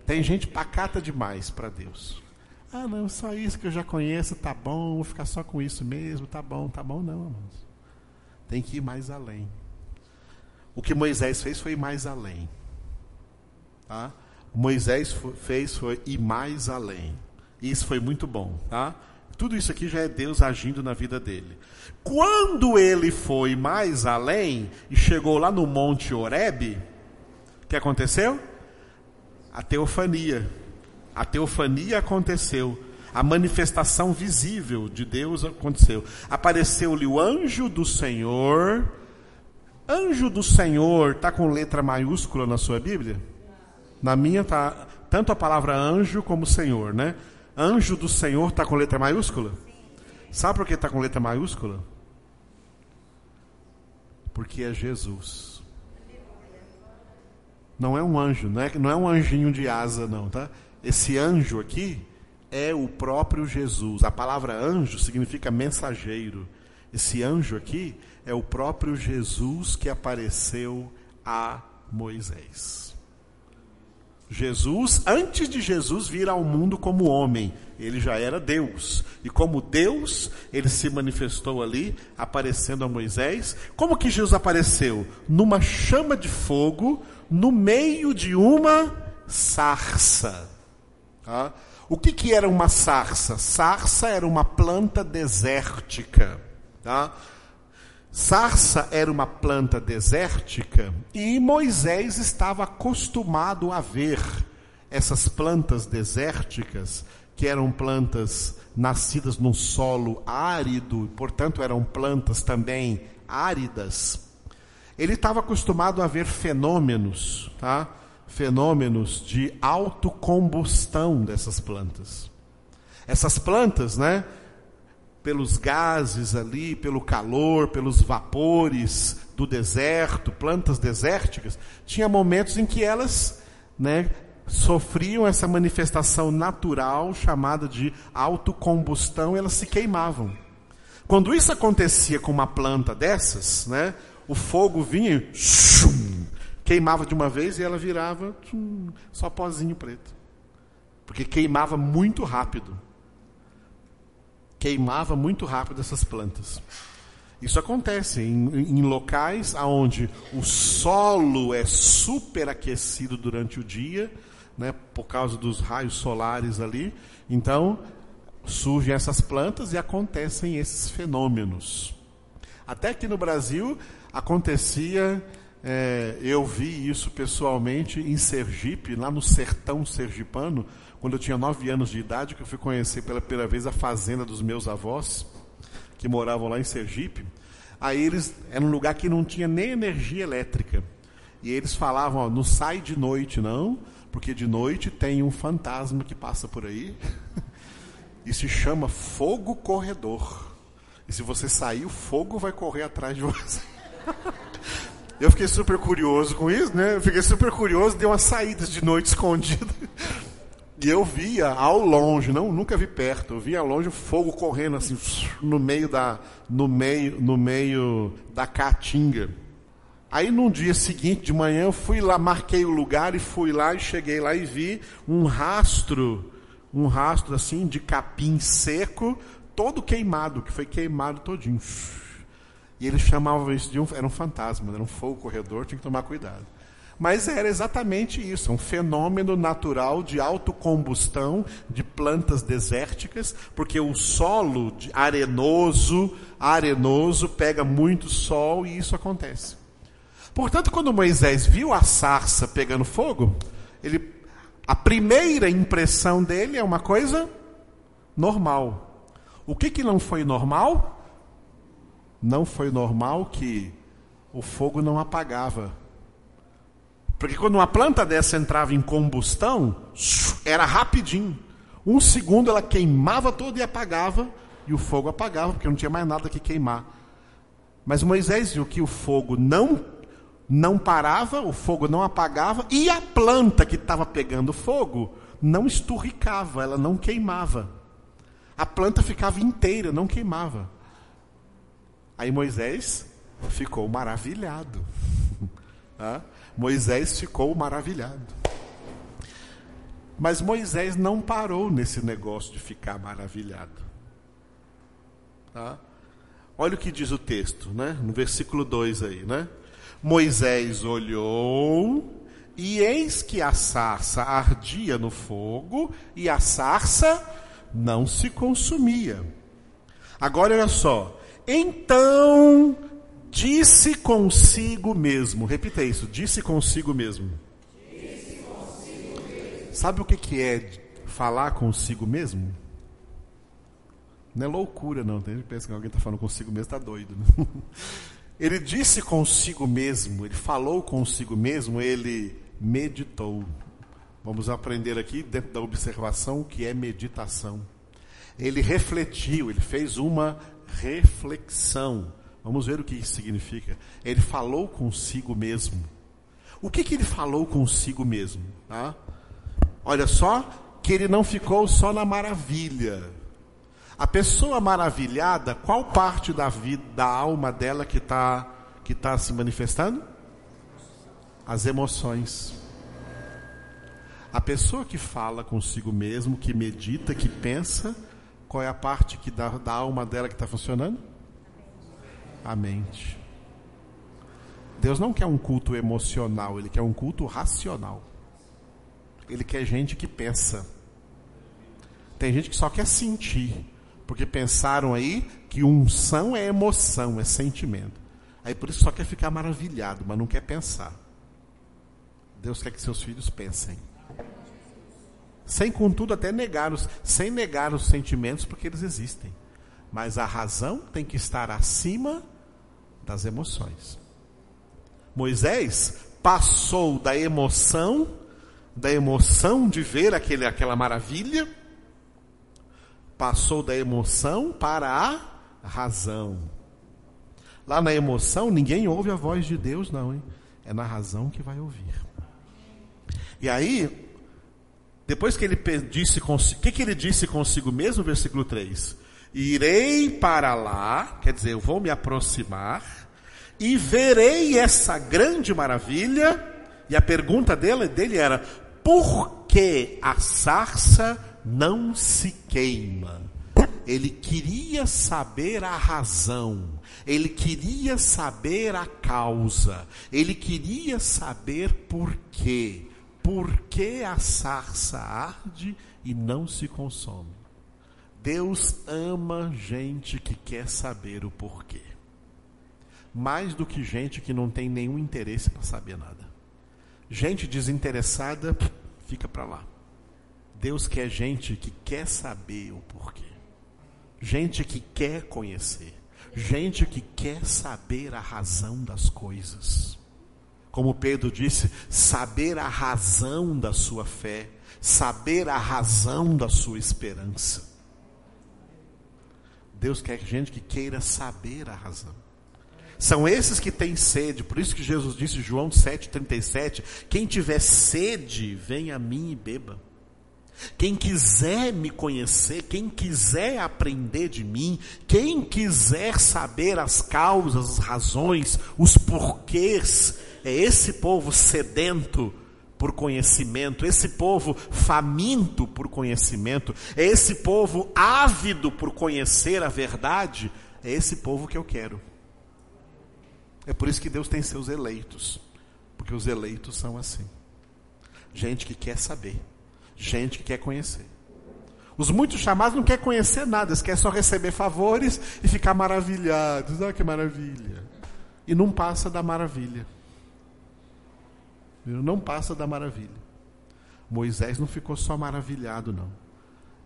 Tem gente pacata demais para Deus. Ah, não, só isso que eu já conheço, tá bom, vou ficar só com isso mesmo, tá bom, tá bom, não, irmãos. Tem que ir mais além. O que Moisés fez foi ir mais além. Tá? Moisés fez foi ir mais além. Isso foi muito bom, tá? Tudo isso aqui já é Deus agindo na vida dele. Quando ele foi mais além e chegou lá no Monte Oreb, o que aconteceu? A teofania. A teofania aconteceu. A manifestação visível de Deus aconteceu. Apareceu-lhe o anjo do Senhor. Anjo do Senhor está com letra maiúscula na sua Bíblia? Na minha está tanto a palavra anjo como Senhor, né? Anjo do Senhor está com letra maiúscula? Sabe por que está com letra maiúscula? Porque é Jesus. Não é um anjo, não é, não é um anjinho de asa, não, tá? Esse anjo aqui é o próprio Jesus. A palavra anjo significa mensageiro. Esse anjo aqui é o próprio Jesus que apareceu a Moisés. Jesus, antes de Jesus vir ao mundo como homem, ele já era Deus. E como Deus, ele se manifestou ali, aparecendo a Moisés. Como que Jesus apareceu? Numa chama de fogo, no meio de uma sarça. Tá? O que, que era uma sarça? Sarça era uma planta desértica. Tá? Era uma planta desértica e Moisés estava acostumado a ver essas plantas desérticas, que eram plantas nascidas num solo árido, portanto eram plantas também áridas. Ele estava acostumado a ver fenômenos, tá? Fenômenos de autocombustão dessas plantas. Essas plantas, né? pelos gases ali, pelo calor, pelos vapores do deserto, plantas desérticas, tinha momentos em que elas, né, sofriam essa manifestação natural chamada de autocombustão, elas se queimavam. Quando isso acontecia com uma planta dessas, né, o fogo vinha e queimava de uma vez e ela virava shum, só pozinho preto. Porque queimava muito rápido queimava muito rápido essas plantas. Isso acontece em, em locais onde o solo é superaquecido durante o dia, né, por causa dos raios solares ali. Então, surgem essas plantas e acontecem esses fenômenos. Até que no Brasil acontecia, é, eu vi isso pessoalmente em Sergipe, lá no sertão sergipano, quando eu tinha nove anos de idade, que eu fui conhecer pela primeira vez a fazenda dos meus avós, que moravam lá em Sergipe. Aí eles, era um lugar que não tinha nem energia elétrica. E eles falavam, ó, não sai de noite não, porque de noite tem um fantasma que passa por aí. e se chama fogo corredor. E se você sair, o fogo vai correr atrás de você. Eu fiquei super curioso com isso, né? Eu fiquei super curioso, dei uma saída de noite escondida. E eu via ao longe, não, nunca vi perto, eu via ao longe o fogo correndo assim no meio da no meio no meio da caatinga. Aí no dia seguinte de manhã eu fui lá, marquei o lugar e fui lá e cheguei lá e vi um rastro, um rastro assim de capim seco, todo queimado, que foi queimado todinho. E eles chamavam isso de um, era um fantasma, era um fogo corredor, tinha que tomar cuidado. Mas era exatamente isso, um fenômeno natural de autocombustão de plantas desérticas, porque o solo arenoso, arenoso pega muito sol e isso acontece. Portanto, quando Moisés viu a sarça pegando fogo, ele, a primeira impressão dele é uma coisa normal. O que, que não foi normal? Não foi normal que o fogo não apagava porque quando uma planta dessa entrava em combustão, era rapidinho. Um segundo ela queimava toda e apagava, e o fogo apagava, porque não tinha mais nada que queimar. Mas Moisés viu que o fogo não não parava, o fogo não apagava, e a planta que estava pegando fogo não esturricava, ela não queimava. A planta ficava inteira, não queimava. Aí Moisés ficou maravilhado. Moisés ficou maravilhado. Mas Moisés não parou nesse negócio de ficar maravilhado. Olha o que diz o texto, né? no versículo 2 aí. Né? Moisés olhou, e eis que a sarça ardia no fogo, e a sarça não se consumia. Agora olha só. Então Disse consigo mesmo. Repita isso. Disse consigo mesmo. Disse consigo mesmo. Sabe o que, é falar consigo mesmo? Não é loucura, não. Tem gente que pensa que alguém está falando consigo mesmo, está doido. Né? Ele disse consigo mesmo, ele falou consigo mesmo, ele meditou. Vamos aprender aqui, dentro da observação, o que é meditação. Ele refletiu, ele fez uma reflexão. Vamos ver o que isso significa. Ele falou consigo mesmo. O que, que ele falou consigo mesmo? Tá? Olha só, que ele não ficou só na maravilha. A pessoa maravilhada, qual parte da vida, da alma dela que está que tá se manifestando? As emoções. A pessoa que fala consigo mesmo, que medita, que pensa, qual é a parte que da, da alma dela que está funcionando? a mente. Deus não quer um culto emocional, ele quer um culto racional. Ele quer gente que pensa. Tem gente que só quer sentir, porque pensaram aí que unção é emoção, é sentimento. Aí por isso só quer ficar maravilhado, mas não quer pensar. Deus quer que seus filhos pensem. Sem contudo até negar os, sem negar os sentimentos porque eles existem. Mas a razão tem que estar acima das emoções. Moisés passou da emoção, da emoção de ver aquele, aquela maravilha, passou da emoção para a razão. Lá na emoção, ninguém ouve a voz de Deus, não, hein? É na razão que vai ouvir. E aí, depois que ele disse, o que, que ele disse consigo mesmo, versículo 3? Irei para lá, quer dizer, eu vou me aproximar e verei essa grande maravilha. E a pergunta dele, dele era: por que a sarça não se queima? Ele queria saber a razão, ele queria saber a causa, ele queria saber por quê. Por que a sarça arde e não se consome? Deus ama gente que quer saber o porquê. Mais do que gente que não tem nenhum interesse para saber nada. Gente desinteressada, fica para lá. Deus quer gente que quer saber o porquê. Gente que quer conhecer. Gente que quer saber a razão das coisas. Como Pedro disse, saber a razão da sua fé, saber a razão da sua esperança. Deus quer gente que queira saber a razão. São esses que têm sede, por isso que Jesus disse, João 7,37: Quem tiver sede, venha a mim e beba. Quem quiser me conhecer, quem quiser aprender de mim, quem quiser saber as causas, as razões, os porquês, é esse povo sedento por conhecimento, esse povo faminto por conhecimento, é esse povo ávido por conhecer a verdade, é esse povo que eu quero. É por isso que Deus tem seus eleitos, porque os eleitos são assim. Gente que quer saber, gente que quer conhecer. Os muitos chamados não querem conhecer nada, eles querem só receber favores e ficar maravilhados. Olha que maravilha. E não passa da maravilha. Não passa da maravilha. Moisés não ficou só maravilhado, não.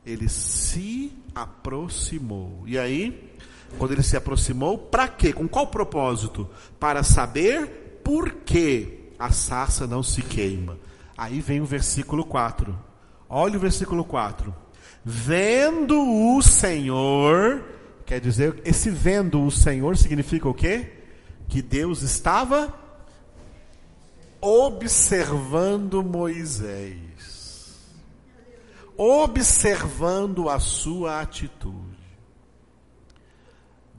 Ele se aproximou. E aí, quando ele se aproximou, para quê? Com qual propósito? Para saber por que a sarça não se queima. Aí vem o versículo 4. Olha o versículo 4. Vendo o Senhor, quer dizer, esse vendo o Senhor significa o quê? Que Deus estava observando Moisés, observando a sua atitude.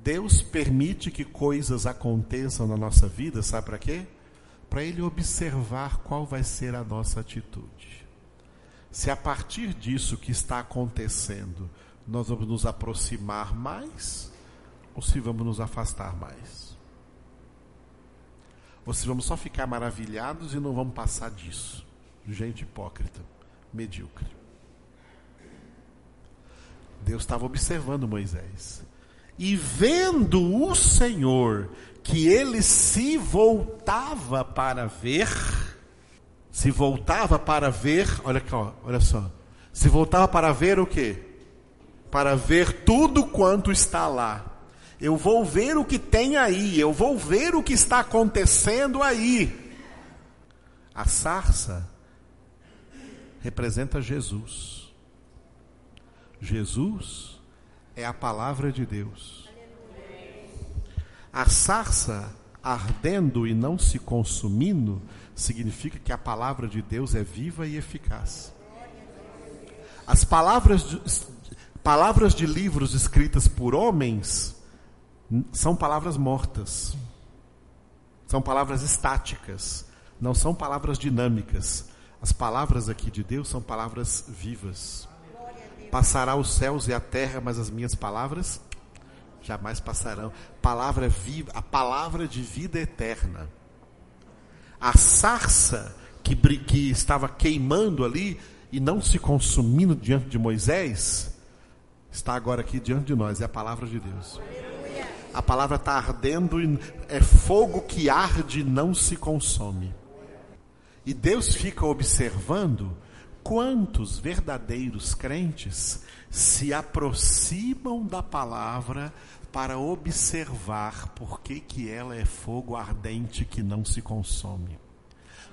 Deus permite que coisas aconteçam na nossa vida, sabe para quê? Para Ele observar qual vai ser a nossa atitude. Se a partir disso que está acontecendo, nós vamos nos aproximar mais, ou se vamos nos afastar mais. Se vamos só ficar maravilhados e não vamos passar disso. Gente hipócrita, medíocre. Deus estava observando Moisés. E vendo o Senhor que ele se voltava para ver, se voltava para ver, olha aqui, olha só. Se voltava para ver o quê? Para ver tudo quanto está lá. Eu vou ver o que tem aí, eu vou ver o que está acontecendo aí. A sarça representa Jesus. Jesus é a palavra de Deus. A sarça ardendo e não se consumindo significa que a palavra de Deus é viva e eficaz. As palavras de, palavras de livros escritas por homens são palavras mortas. São palavras estáticas, não são palavras dinâmicas. As palavras aqui de Deus são palavras vivas. Passará os céus e a terra, mas as minhas palavras jamais passarão. Palavra viva, a palavra de vida eterna. A sarça que, que estava queimando ali e não se consumindo diante de Moisés, está agora aqui diante de nós, é a palavra de Deus. A palavra está ardendo e é fogo que arde e não se consome. E Deus fica observando quantos verdadeiros crentes se aproximam da palavra para observar por que, que ela é fogo ardente que não se consome.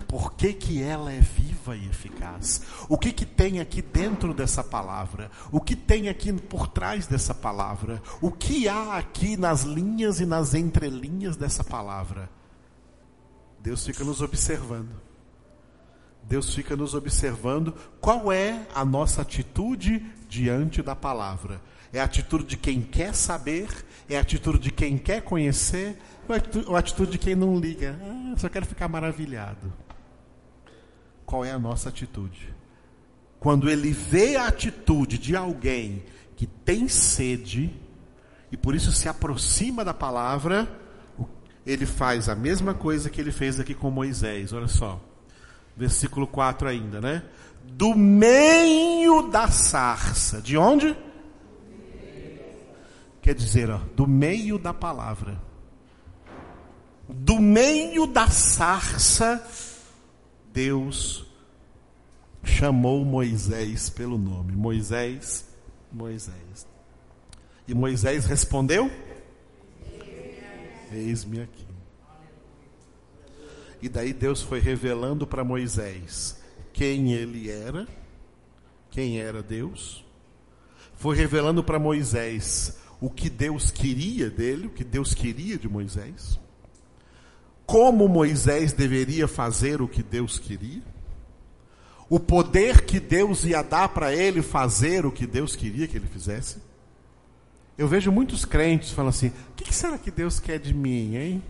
Por que, que ela é viva e eficaz? O que, que tem aqui dentro dessa palavra? O que tem aqui por trás dessa palavra? O que há aqui nas linhas e nas entrelinhas dessa palavra? Deus fica nos observando. Deus fica nos observando qual é a nossa atitude diante da palavra. É a atitude de quem quer saber, é a atitude de quem quer conhecer, ou a atitude de quem não liga. Ah, só quero ficar maravilhado qual é a nossa atitude. Quando ele vê a atitude de alguém que tem sede e por isso se aproxima da palavra, ele faz a mesma coisa que ele fez aqui com Moisés. Olha só. Versículo 4 ainda, né? Do meio da sarça. De onde? quer dizer, ó, do meio da palavra, do meio da sarça, Deus chamou Moisés pelo nome. Moisés, Moisés. E Moisés respondeu: Eis-me aqui. E daí Deus foi revelando para Moisés quem ele era, quem era Deus. Foi revelando para Moisés o que Deus queria dele, o que Deus queria de Moisés. Como Moisés deveria fazer o que Deus queria. O poder que Deus ia dar para ele fazer o que Deus queria que ele fizesse. Eu vejo muitos crentes falando assim: o que será que Deus quer de mim, hein?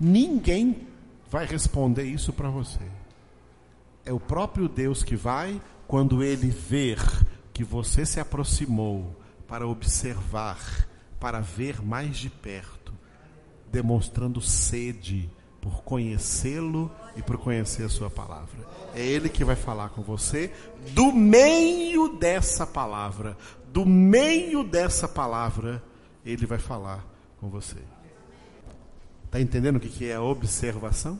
Ninguém vai responder isso para você. É o próprio Deus que vai, quando ele ver que você se aproximou para observar, para ver mais de perto, demonstrando sede por conhecê-lo e por conhecer a sua palavra. É ele que vai falar com você do meio dessa palavra, do meio dessa palavra, ele vai falar com você. Está entendendo o que é a observação?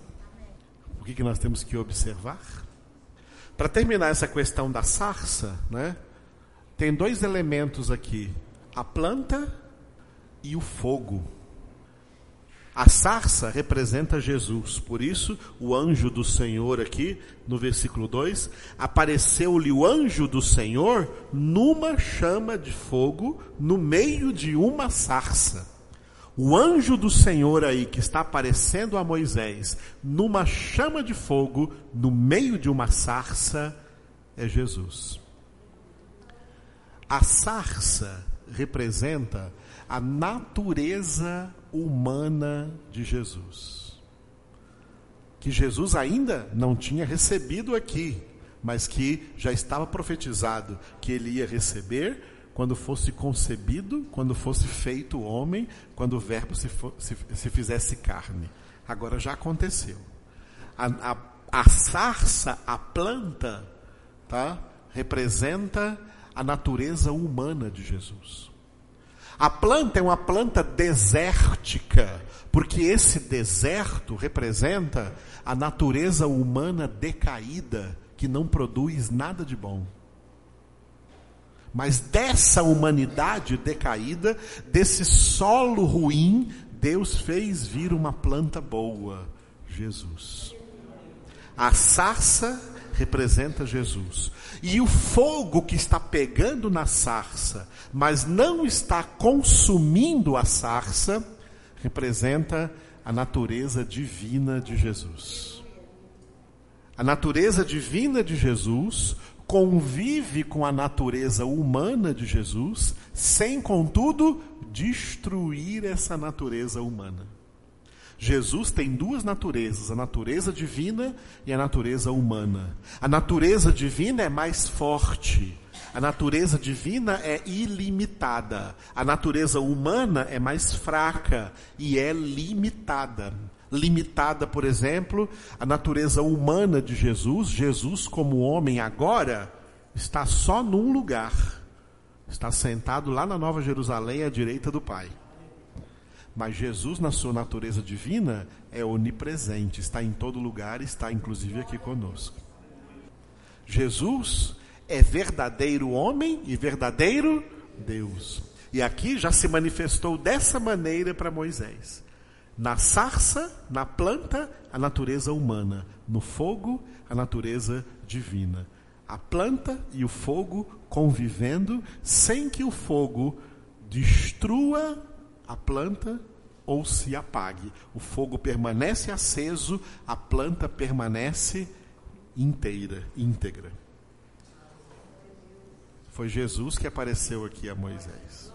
O que nós temos que observar? Para terminar essa questão da sarça, né, tem dois elementos aqui: a planta e o fogo. A sarça representa Jesus, por isso o anjo do Senhor aqui, no versículo 2, apareceu-lhe o anjo do Senhor numa chama de fogo no meio de uma sarça. O anjo do Senhor aí que está aparecendo a Moisés numa chama de fogo no meio de uma sarça é Jesus. A sarça representa a natureza humana de Jesus. Que Jesus ainda não tinha recebido aqui, mas que já estava profetizado que ele ia receber quando fosse concebido, quando fosse feito homem, quando o Verbo se, for, se, se fizesse carne. Agora já aconteceu. A, a, a sarça, a planta, tá, representa a natureza humana de Jesus. A planta é uma planta desértica, porque esse deserto representa a natureza humana decaída, que não produz nada de bom. Mas dessa humanidade decaída, desse solo ruim, Deus fez vir uma planta boa, Jesus. A sarça representa Jesus. E o fogo que está pegando na sarça, mas não está consumindo a sarça, representa a natureza divina de Jesus. A natureza divina de Jesus convive com a natureza humana de Jesus, sem, contudo, destruir essa natureza humana. Jesus tem duas naturezas, a natureza divina e a natureza humana. A natureza divina é mais forte, a natureza divina é ilimitada, a natureza humana é mais fraca e é limitada limitada, por exemplo, a natureza humana de Jesus. Jesus, como homem agora, está só num lugar. Está sentado lá na Nova Jerusalém à direita do Pai. Mas Jesus, na sua natureza divina, é onipresente, está em todo lugar, está inclusive aqui conosco. Jesus é verdadeiro homem e verdadeiro Deus. E aqui já se manifestou dessa maneira para Moisés. Na sarça, na planta, a natureza humana. No fogo, a natureza divina. A planta e o fogo convivendo sem que o fogo destrua a planta ou se apague. O fogo permanece aceso, a planta permanece inteira, íntegra. Foi Jesus que apareceu aqui a Moisés.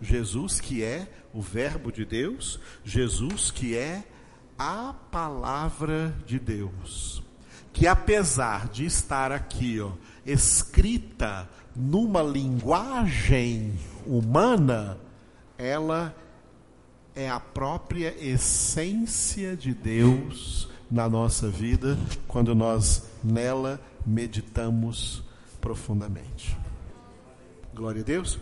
Jesus que é o Verbo de Deus, Jesus que é a palavra de Deus, que apesar de estar aqui, ó, escrita numa linguagem humana, ela é a própria essência de Deus na nossa vida quando nós nela meditamos profundamente. Glória a Deus.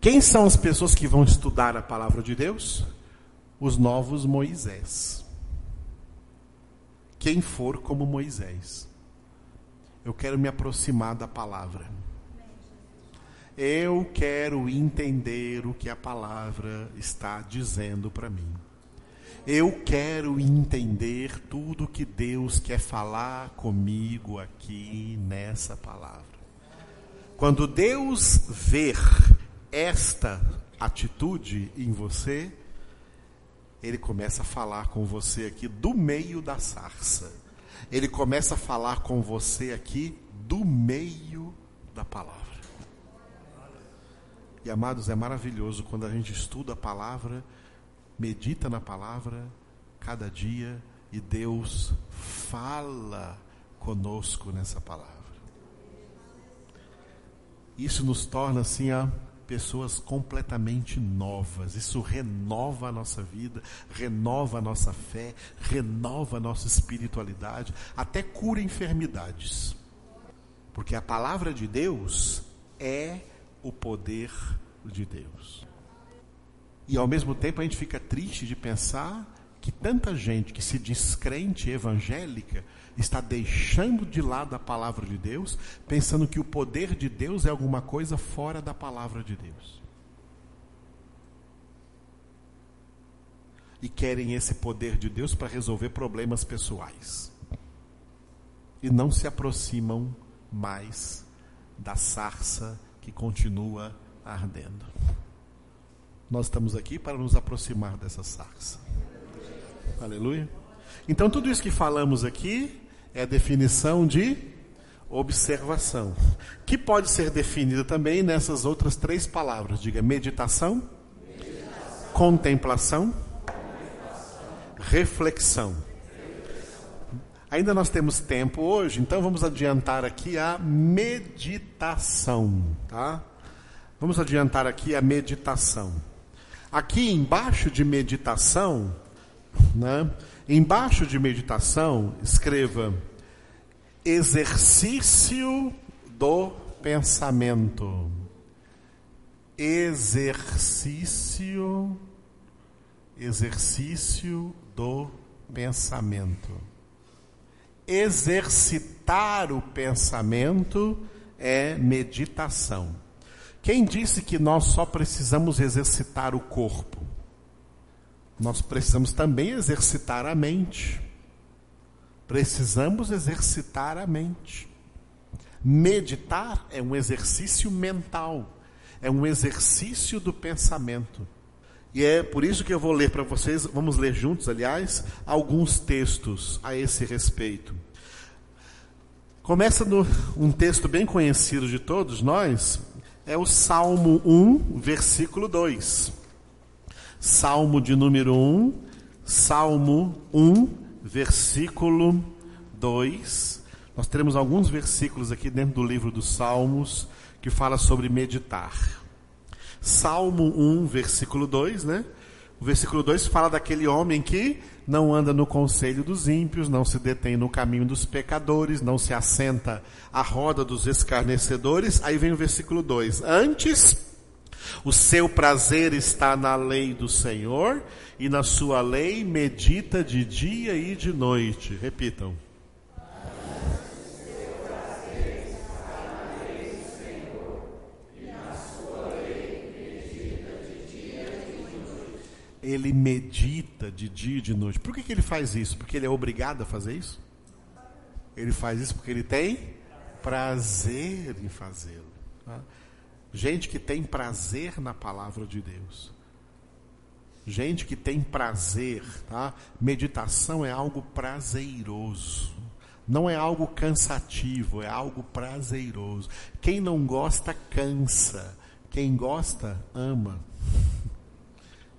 Quem são as pessoas que vão estudar a palavra de Deus? Os novos Moisés. Quem for como Moisés. Eu quero me aproximar da palavra. Eu quero entender o que a palavra está dizendo para mim. Eu quero entender tudo que Deus quer falar comigo aqui nessa palavra. Quando Deus ver esta atitude em você, ele começa a falar com você aqui do meio da sarça. Ele começa a falar com você aqui do meio da palavra. E amados, é maravilhoso quando a gente estuda a palavra, medita na palavra cada dia e Deus fala conosco nessa palavra. Isso nos torna assim a pessoas completamente novas. Isso renova a nossa vida, renova a nossa fé, renova a nossa espiritualidade, até cura enfermidades. Porque a palavra de Deus é o poder de Deus. E ao mesmo tempo a gente fica triste de pensar que tanta gente que se diz crente evangélica está deixando de lado a palavra de Deus, pensando que o poder de Deus é alguma coisa fora da palavra de Deus. E querem esse poder de Deus para resolver problemas pessoais. E não se aproximam mais da sarça que continua ardendo. Nós estamos aqui para nos aproximar dessa sarça. Aleluia. Então, tudo isso que falamos aqui é definição de observação, que pode ser definida também nessas outras três palavras. Diga meditação, meditação. contemplação, contemplação. reflexão. Ainda nós temos tempo hoje, então vamos adiantar aqui a meditação, tá? Vamos adiantar aqui a meditação. Aqui embaixo de meditação, né? Embaixo de meditação, escreva exercício do pensamento. Exercício, exercício do pensamento. Exercitar o pensamento é meditação. Quem disse que nós só precisamos exercitar o corpo? nós precisamos também exercitar a mente. Precisamos exercitar a mente. Meditar é um exercício mental, é um exercício do pensamento. E é por isso que eu vou ler para vocês, vamos ler juntos, aliás, alguns textos a esse respeito. Começa no um texto bem conhecido de todos nós, é o Salmo 1, versículo 2. Salmo de número 1, Salmo 1, versículo 2. Nós teremos alguns versículos aqui dentro do livro dos Salmos que fala sobre meditar. Salmo 1, versículo 2, né? O versículo 2 fala daquele homem que não anda no conselho dos ímpios, não se detém no caminho dos pecadores, não se assenta à roda dos escarnecedores. Aí vem o versículo 2: Antes o seu prazer está na lei do Senhor e na sua lei medita de dia e de noite. Repitam. Ele medita de dia e de noite. Por que, que ele faz isso? Porque ele é obrigado a fazer isso? Ele faz isso porque ele tem prazer em fazê-lo. Tá? Gente que tem prazer na palavra de Deus. Gente que tem prazer, tá? Meditação é algo prazeroso. Não é algo cansativo, é algo prazeroso. Quem não gosta, cansa. Quem gosta, ama.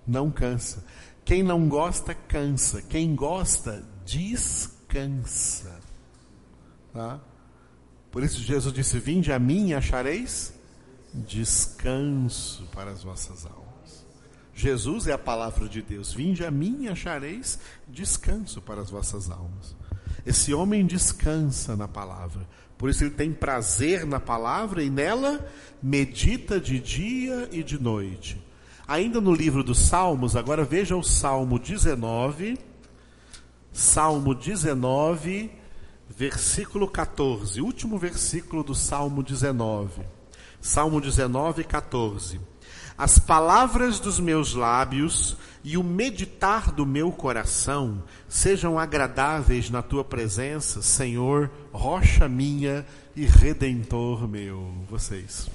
Não cansa. Quem não gosta, cansa. Quem gosta, descansa. Tá? Por isso Jesus disse: Vinde a mim e achareis descanso para as vossas almas. Jesus é a palavra de Deus. Vinde a mim e achareis descanso para as vossas almas. Esse homem descansa na palavra. Por isso ele tem prazer na palavra e nela medita de dia e de noite. Ainda no livro dos Salmos, agora veja o Salmo 19, Salmo 19, versículo 14, último versículo do Salmo 19. Salmo 19, 14. As palavras dos meus lábios e o meditar do meu coração sejam agradáveis na tua presença, Senhor, rocha minha e redentor meu. Vocês.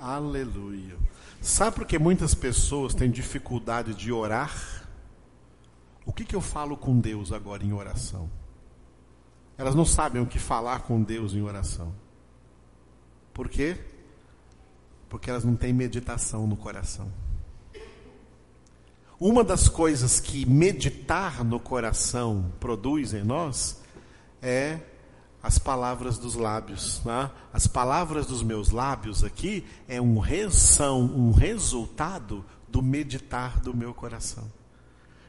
Aleluia. Sabe por que muitas pessoas têm dificuldade de orar? O que, que eu falo com Deus agora em oração? Elas não sabem o que falar com Deus em oração. Por quê? Porque elas não têm meditação no coração. Uma das coisas que meditar no coração produz em nós é as palavras dos lábios. Né? As palavras dos meus lábios aqui é um são um resultado do meditar do meu coração.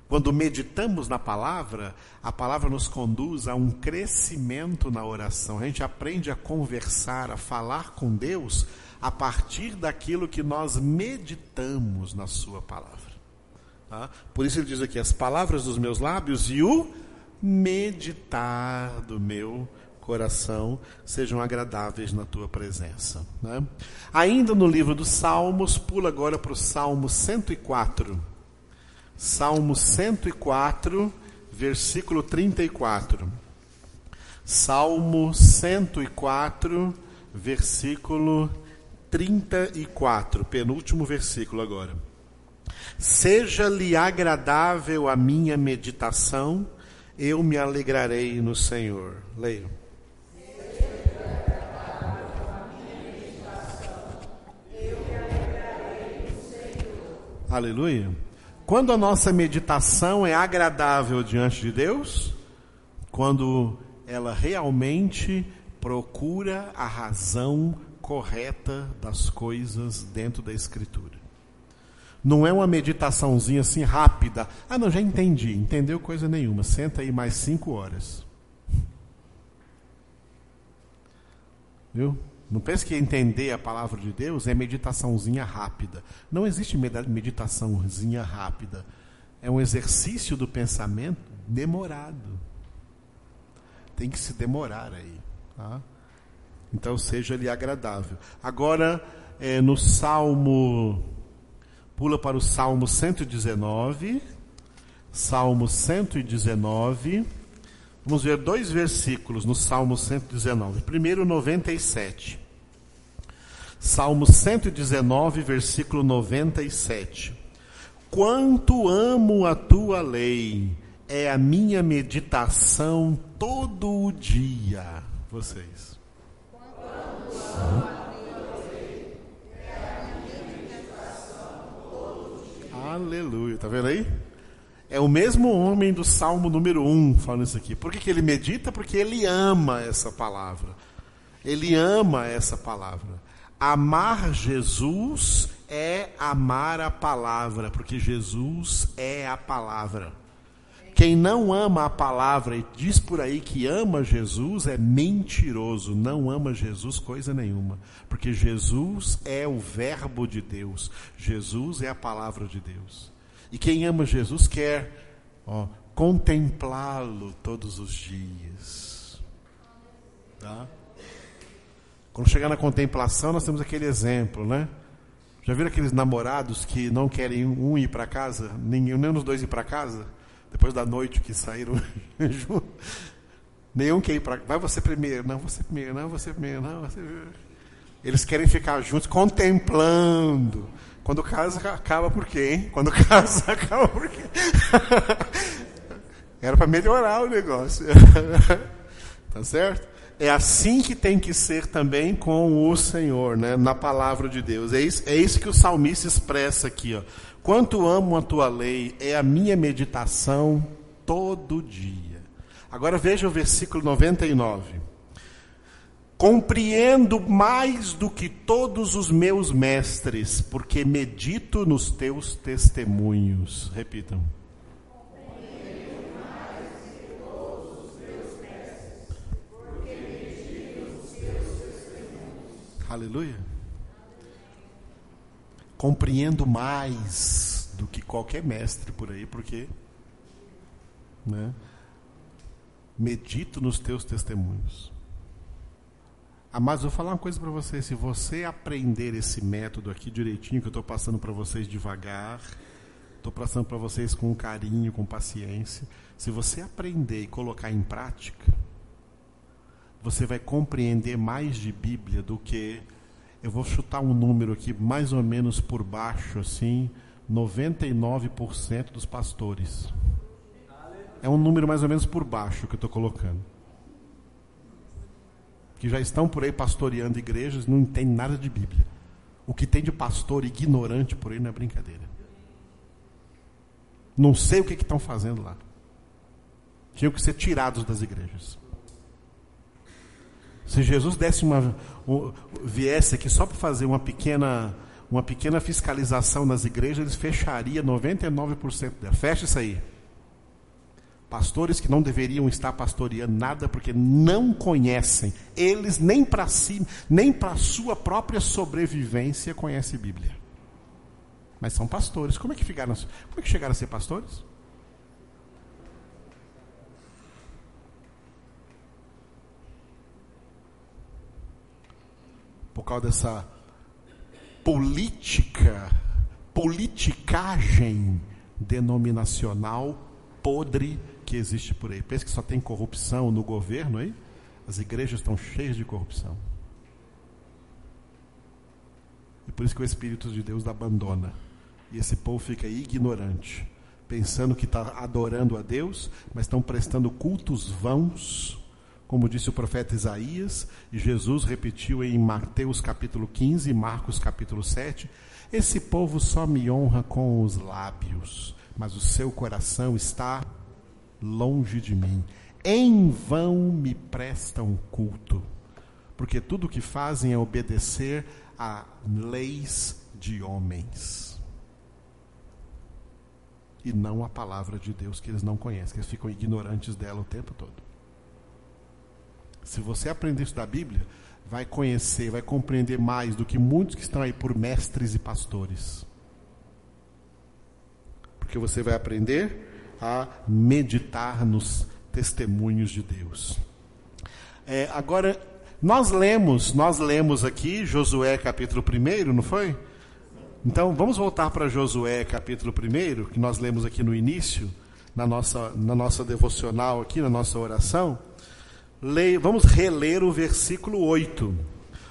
Quando meditamos na palavra, a palavra nos conduz a um crescimento na oração. A gente aprende a conversar, a falar com Deus a partir daquilo que nós meditamos na Sua palavra. Tá? Por isso ele diz aqui: as palavras dos meus lábios e o meditar do meu coração coração sejam agradáveis na tua presença. Né? Ainda no livro dos Salmos, pula agora para o Salmo 104. Salmo 104, versículo 34. Salmo 104, versículo 34, penúltimo versículo agora. Seja-lhe agradável a minha meditação, eu me alegrarei no Senhor. Leio. Aleluia. Quando a nossa meditação é agradável diante de Deus, quando ela realmente procura a razão correta das coisas dentro da Escritura. Não é uma meditaçãozinha assim rápida. Ah, não, já entendi. Entendeu coisa nenhuma. Senta aí mais cinco horas. Viu? Não pense que entender a palavra de Deus é meditaçãozinha rápida. Não existe meditaçãozinha rápida. É um exercício do pensamento demorado. Tem que se demorar aí. Tá? Então seja lhe agradável. Agora, é, no Salmo, pula para o Salmo 119. Salmo 119. Vamos ver dois versículos no Salmo 119. Primeiro, 97. Salmo 119, versículo 97. Quanto amo a tua lei, é a minha meditação todo o dia. Vocês. Aleluia, tá vendo aí? É o mesmo homem do Salmo número 1 falando isso aqui. Por que, que ele medita? Porque ele ama essa palavra. Ele ama essa palavra. Amar Jesus é amar a palavra, porque Jesus é a palavra. Quem não ama a palavra e diz por aí que ama Jesus é mentiroso, não ama Jesus coisa nenhuma, porque Jesus é o Verbo de Deus, Jesus é a palavra de Deus. E quem ama Jesus quer contemplá-lo todos os dias. Tá? Quando chegar na contemplação, nós temos aquele exemplo, né? Já viram aqueles namorados que não querem um ir para casa, nenhum, nenhum dos dois ir para casa, depois da noite que saíram juntos? Nenhum quer ir para Vai você primeiro, não, você primeiro, não, você primeiro, não, você Eles querem ficar juntos contemplando. Quando o caso acaba por quê, hein? Quando o caso acaba por quê? Era para melhorar o negócio. tá certo? É assim que tem que ser também com o Senhor, né? na palavra de Deus. É isso, é isso que o salmista expressa aqui. Ó. Quanto amo a tua lei, é a minha meditação todo dia. Agora veja o versículo 99. Compreendo mais do que todos os meus mestres, porque medito nos teus testemunhos. Repitam. Aleluia. Compreendo mais do que qualquer mestre por aí, porque né, medito nos teus testemunhos. Ah, mas vou falar uma coisa para você: se você aprender esse método aqui direitinho, que eu estou passando para vocês devagar, estou passando para vocês com carinho, com paciência, se você aprender e colocar em prática, você vai compreender mais de Bíblia do que eu vou chutar um número aqui mais ou menos por baixo assim, 99% dos pastores. É um número mais ou menos por baixo que eu estou colocando. Que já estão por aí pastoreando igrejas, não entendem nada de Bíblia. O que tem de pastor ignorante por aí não é brincadeira. Não sei o que estão fazendo lá. Tinham que ser tirados das igrejas. Se Jesus desse uma, viesse aqui só para fazer uma pequena, uma pequena fiscalização nas igrejas, eles fecharia 99% dela. Fecha isso aí. Pastores que não deveriam estar pastoreando nada porque não conhecem, eles nem para si, nem para a sua própria sobrevivência conhecem Bíblia. Mas são pastores. Como é que ficaram? Como é que chegaram a ser pastores? Por causa dessa política, politicagem denominacional podre que existe por aí. Pensa que só tem corrupção no governo aí? As igrejas estão cheias de corrupção. E por isso que o Espírito de Deus abandona. E esse povo fica ignorante, pensando que está adorando a Deus, mas estão prestando cultos vãos como disse o profeta Isaías, e Jesus repetiu em Mateus capítulo 15 e Marcos capítulo 7, esse povo só me honra com os lábios, mas o seu coração está longe de mim. Em vão me prestam culto, porque tudo o que fazem é obedecer a leis de homens. E não a palavra de Deus que eles não conhecem, que eles ficam ignorantes dela o tempo todo. Se você aprender isso da Bíblia, vai conhecer, vai compreender mais do que muitos que estão aí por mestres e pastores. Porque você vai aprender a meditar nos testemunhos de Deus. É, agora, nós lemos, nós lemos aqui Josué capítulo 1, não foi? Então, vamos voltar para Josué capítulo 1, que nós lemos aqui no início, na nossa, na nossa devocional aqui, na nossa oração. Leia, vamos reler o versículo 8,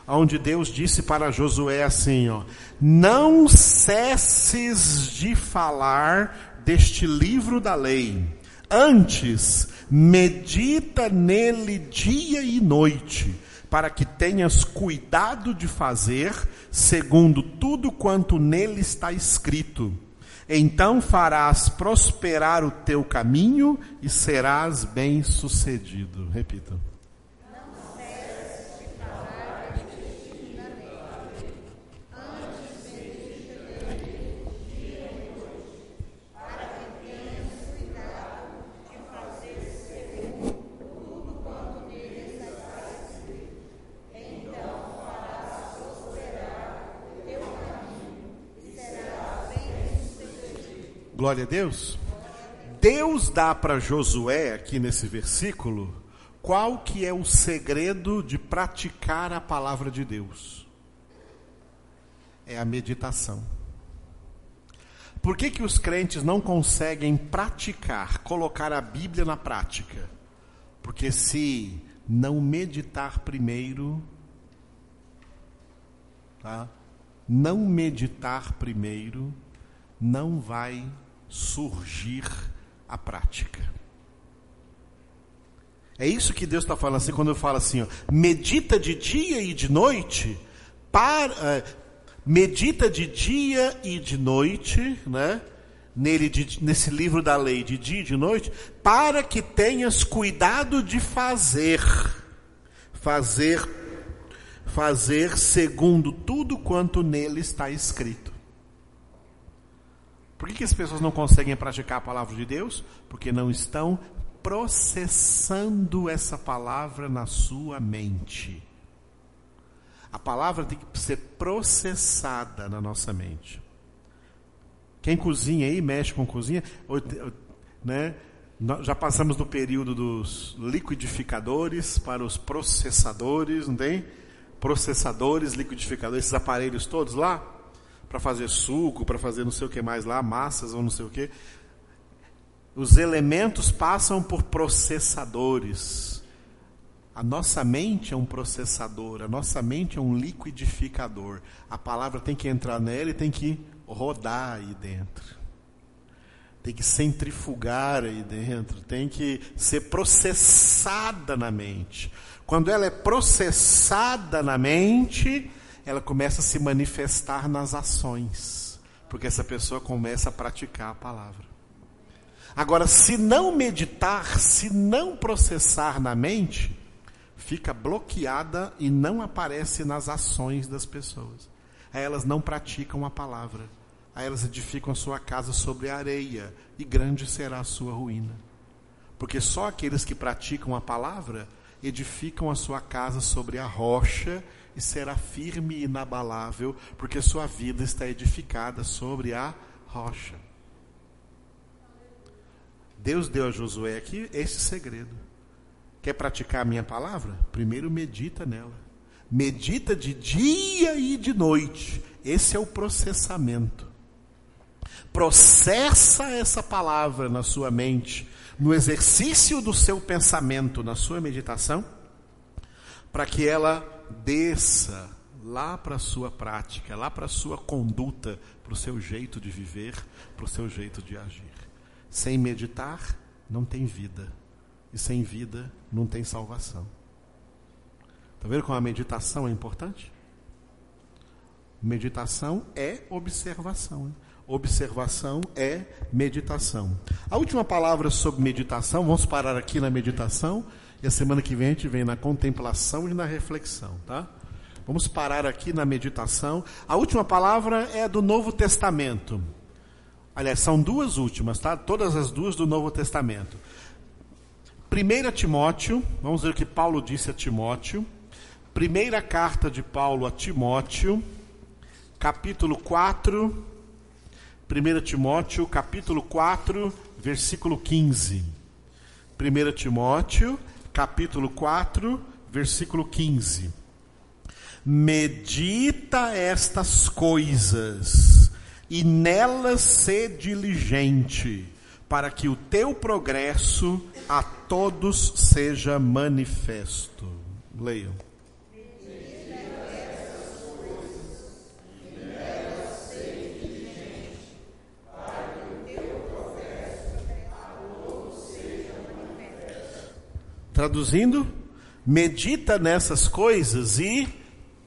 onde Deus disse para Josué assim: ó, Não cesses de falar deste livro da lei, antes medita nele dia e noite, para que tenhas cuidado de fazer segundo tudo quanto nele está escrito. Então farás prosperar o teu caminho e serás bem-sucedido. Repita. Glória a Deus. Deus dá para Josué aqui nesse versículo qual que é o segredo de praticar a palavra de Deus? É a meditação. Por que, que os crentes não conseguem praticar, colocar a Bíblia na prática? Porque se não meditar primeiro, tá? não meditar primeiro, não vai surgir a prática. É isso que Deus está falando assim quando eu falo assim, ó, medita de dia e de noite, para, uh, medita de dia e de noite, né? nele de, nesse livro da lei de dia e de noite, para que tenhas cuidado de fazer, fazer, fazer segundo tudo quanto nele está escrito. Por que, que as pessoas não conseguem praticar a palavra de Deus? Porque não estão processando essa palavra na sua mente. A palavra tem que ser processada na nossa mente. Quem cozinha aí, mexe com cozinha, né? Já passamos do período dos liquidificadores para os processadores, não tem? Processadores, liquidificadores, esses aparelhos todos lá, para fazer suco, para fazer não sei o que mais lá, massas ou não sei o que. Os elementos passam por processadores. A nossa mente é um processador, a nossa mente é um liquidificador. A palavra tem que entrar nela e tem que rodar aí dentro. Tem que centrifugar aí dentro, tem que ser processada na mente. Quando ela é processada na mente, ela começa a se manifestar nas ações, porque essa pessoa começa a praticar a palavra. Agora, se não meditar, se não processar na mente, fica bloqueada e não aparece nas ações das pessoas. Aí elas não praticam a palavra. Aí elas edificam a sua casa sobre a areia, e grande será a sua ruína. Porque só aqueles que praticam a palavra edificam a sua casa sobre a rocha e será firme e inabalável, porque sua vida está edificada sobre a rocha. Deus deu a Josué aqui esse segredo. Quer praticar a minha palavra? Primeiro medita nela. Medita de dia e de noite. Esse é o processamento processa essa palavra na sua mente, no exercício do seu pensamento, na sua meditação, para que ela desça lá para a sua prática, lá para a sua conduta, para o seu jeito de viver, para o seu jeito de agir. Sem meditar, não tem vida. E sem vida, não tem salvação. Está vendo como a meditação é importante? Meditação é observação. Hein? observação é meditação. A última palavra sobre meditação, vamos parar aqui na meditação e a semana que vem a gente vem na contemplação e na reflexão, tá? Vamos parar aqui na meditação. A última palavra é do Novo Testamento. Aliás, são duas últimas, tá? Todas as duas do Novo Testamento. 1 Timóteo, vamos ver o que Paulo disse a Timóteo. Primeira carta de Paulo a Timóteo, capítulo 4, 1 Timóteo, capítulo 4, versículo 15. 1 Timóteo, capítulo 4, versículo 15. Medita estas coisas e nelas sê diligente, para que o teu progresso a todos seja manifesto. Leiam. Traduzindo, medita nessas coisas e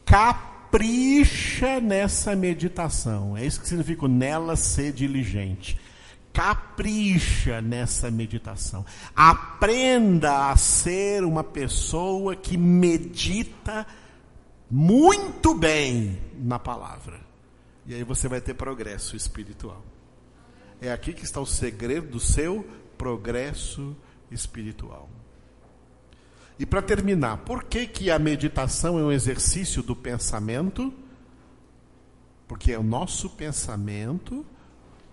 capricha nessa meditação. É isso que significa nela ser diligente. Capricha nessa meditação. Aprenda a ser uma pessoa que medita muito bem na palavra. E aí você vai ter progresso espiritual. É aqui que está o segredo do seu progresso espiritual. E para terminar, por que, que a meditação é um exercício do pensamento? Porque é o nosso pensamento,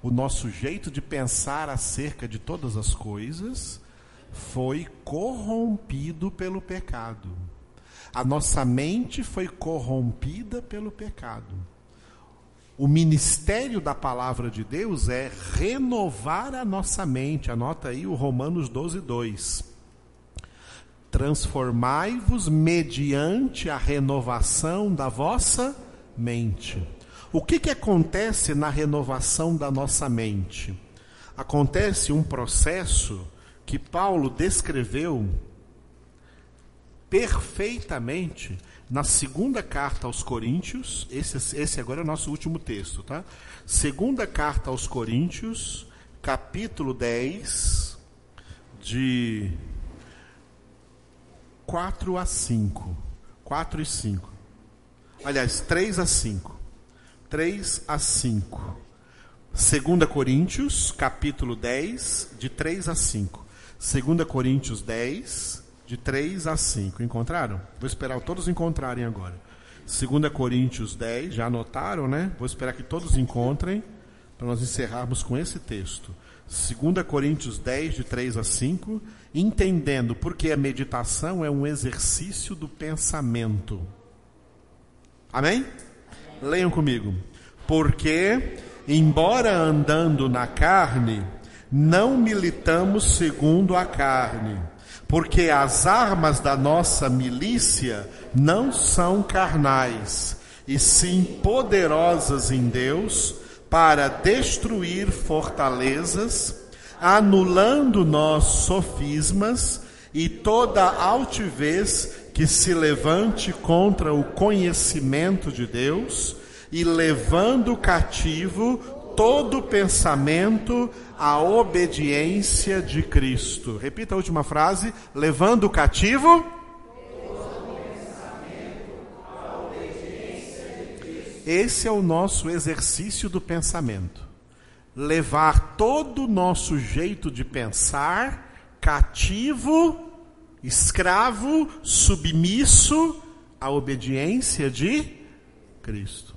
o nosso jeito de pensar acerca de todas as coisas, foi corrompido pelo pecado. A nossa mente foi corrompida pelo pecado. O ministério da palavra de Deus é renovar a nossa mente. Anota aí o Romanos 12, 2 transformai-vos mediante a renovação da vossa mente. O que, que acontece na renovação da nossa mente? Acontece um processo que Paulo descreveu perfeitamente na segunda carta aos Coríntios, esse, esse agora é o nosso último texto, tá? Segunda carta aos Coríntios, capítulo 10, de 4 a 5. 4 e 5. Aliás, 3 a 5. 3 a 5. 2 Coríntios, capítulo 10, de 3 a 5. 2 Coríntios 10, de 3 a 5. Encontraram? Vou esperar todos encontrarem agora. 2 Coríntios 10, já anotaram, né? Vou esperar que todos encontrem, para nós encerrarmos com esse texto. 2 Coríntios 10, de 3 a 5, entendendo porque a meditação é um exercício do pensamento. Amém? Leiam comigo. Porque, embora andando na carne, não militamos segundo a carne, porque as armas da nossa milícia não são carnais, e sim poderosas em Deus para destruir fortalezas, anulando nossos sofismas e toda altivez que se levante contra o conhecimento de Deus e levando cativo todo pensamento à obediência de Cristo. Repita a última frase: levando cativo. Esse é o nosso exercício do pensamento. Levar todo o nosso jeito de pensar cativo escravo, submisso à obediência de Cristo.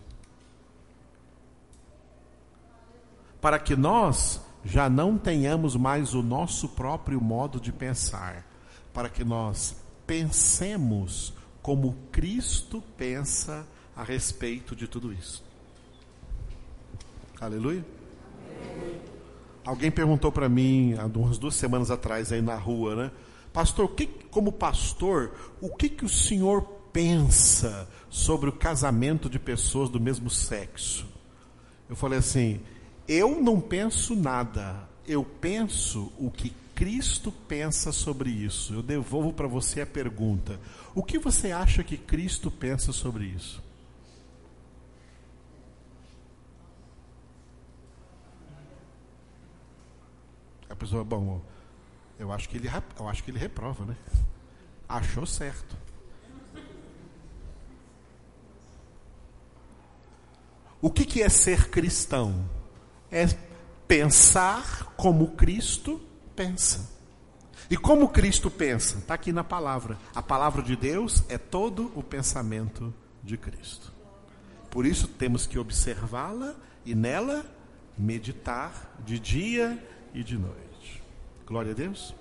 Para que nós já não tenhamos mais o nosso próprio modo de pensar, para que nós pensemos como Cristo pensa a respeito de tudo isso. Aleluia. Alguém perguntou para mim, há umas duas semanas atrás, aí na rua, né? Pastor, que, como pastor, o que, que o senhor pensa sobre o casamento de pessoas do mesmo sexo? Eu falei assim: eu não penso nada, eu penso o que Cristo pensa sobre isso. Eu devolvo para você a pergunta: o que você acha que Cristo pensa sobre isso? A pessoa, bom, eu acho que ele, eu acho que ele reprova, né? Achou certo. O que, que é ser cristão? É pensar como Cristo pensa. E como Cristo pensa? Está aqui na palavra. A palavra de Deus é todo o pensamento de Cristo. Por isso temos que observá-la e nela meditar de dia e de noite. Glória a Deus.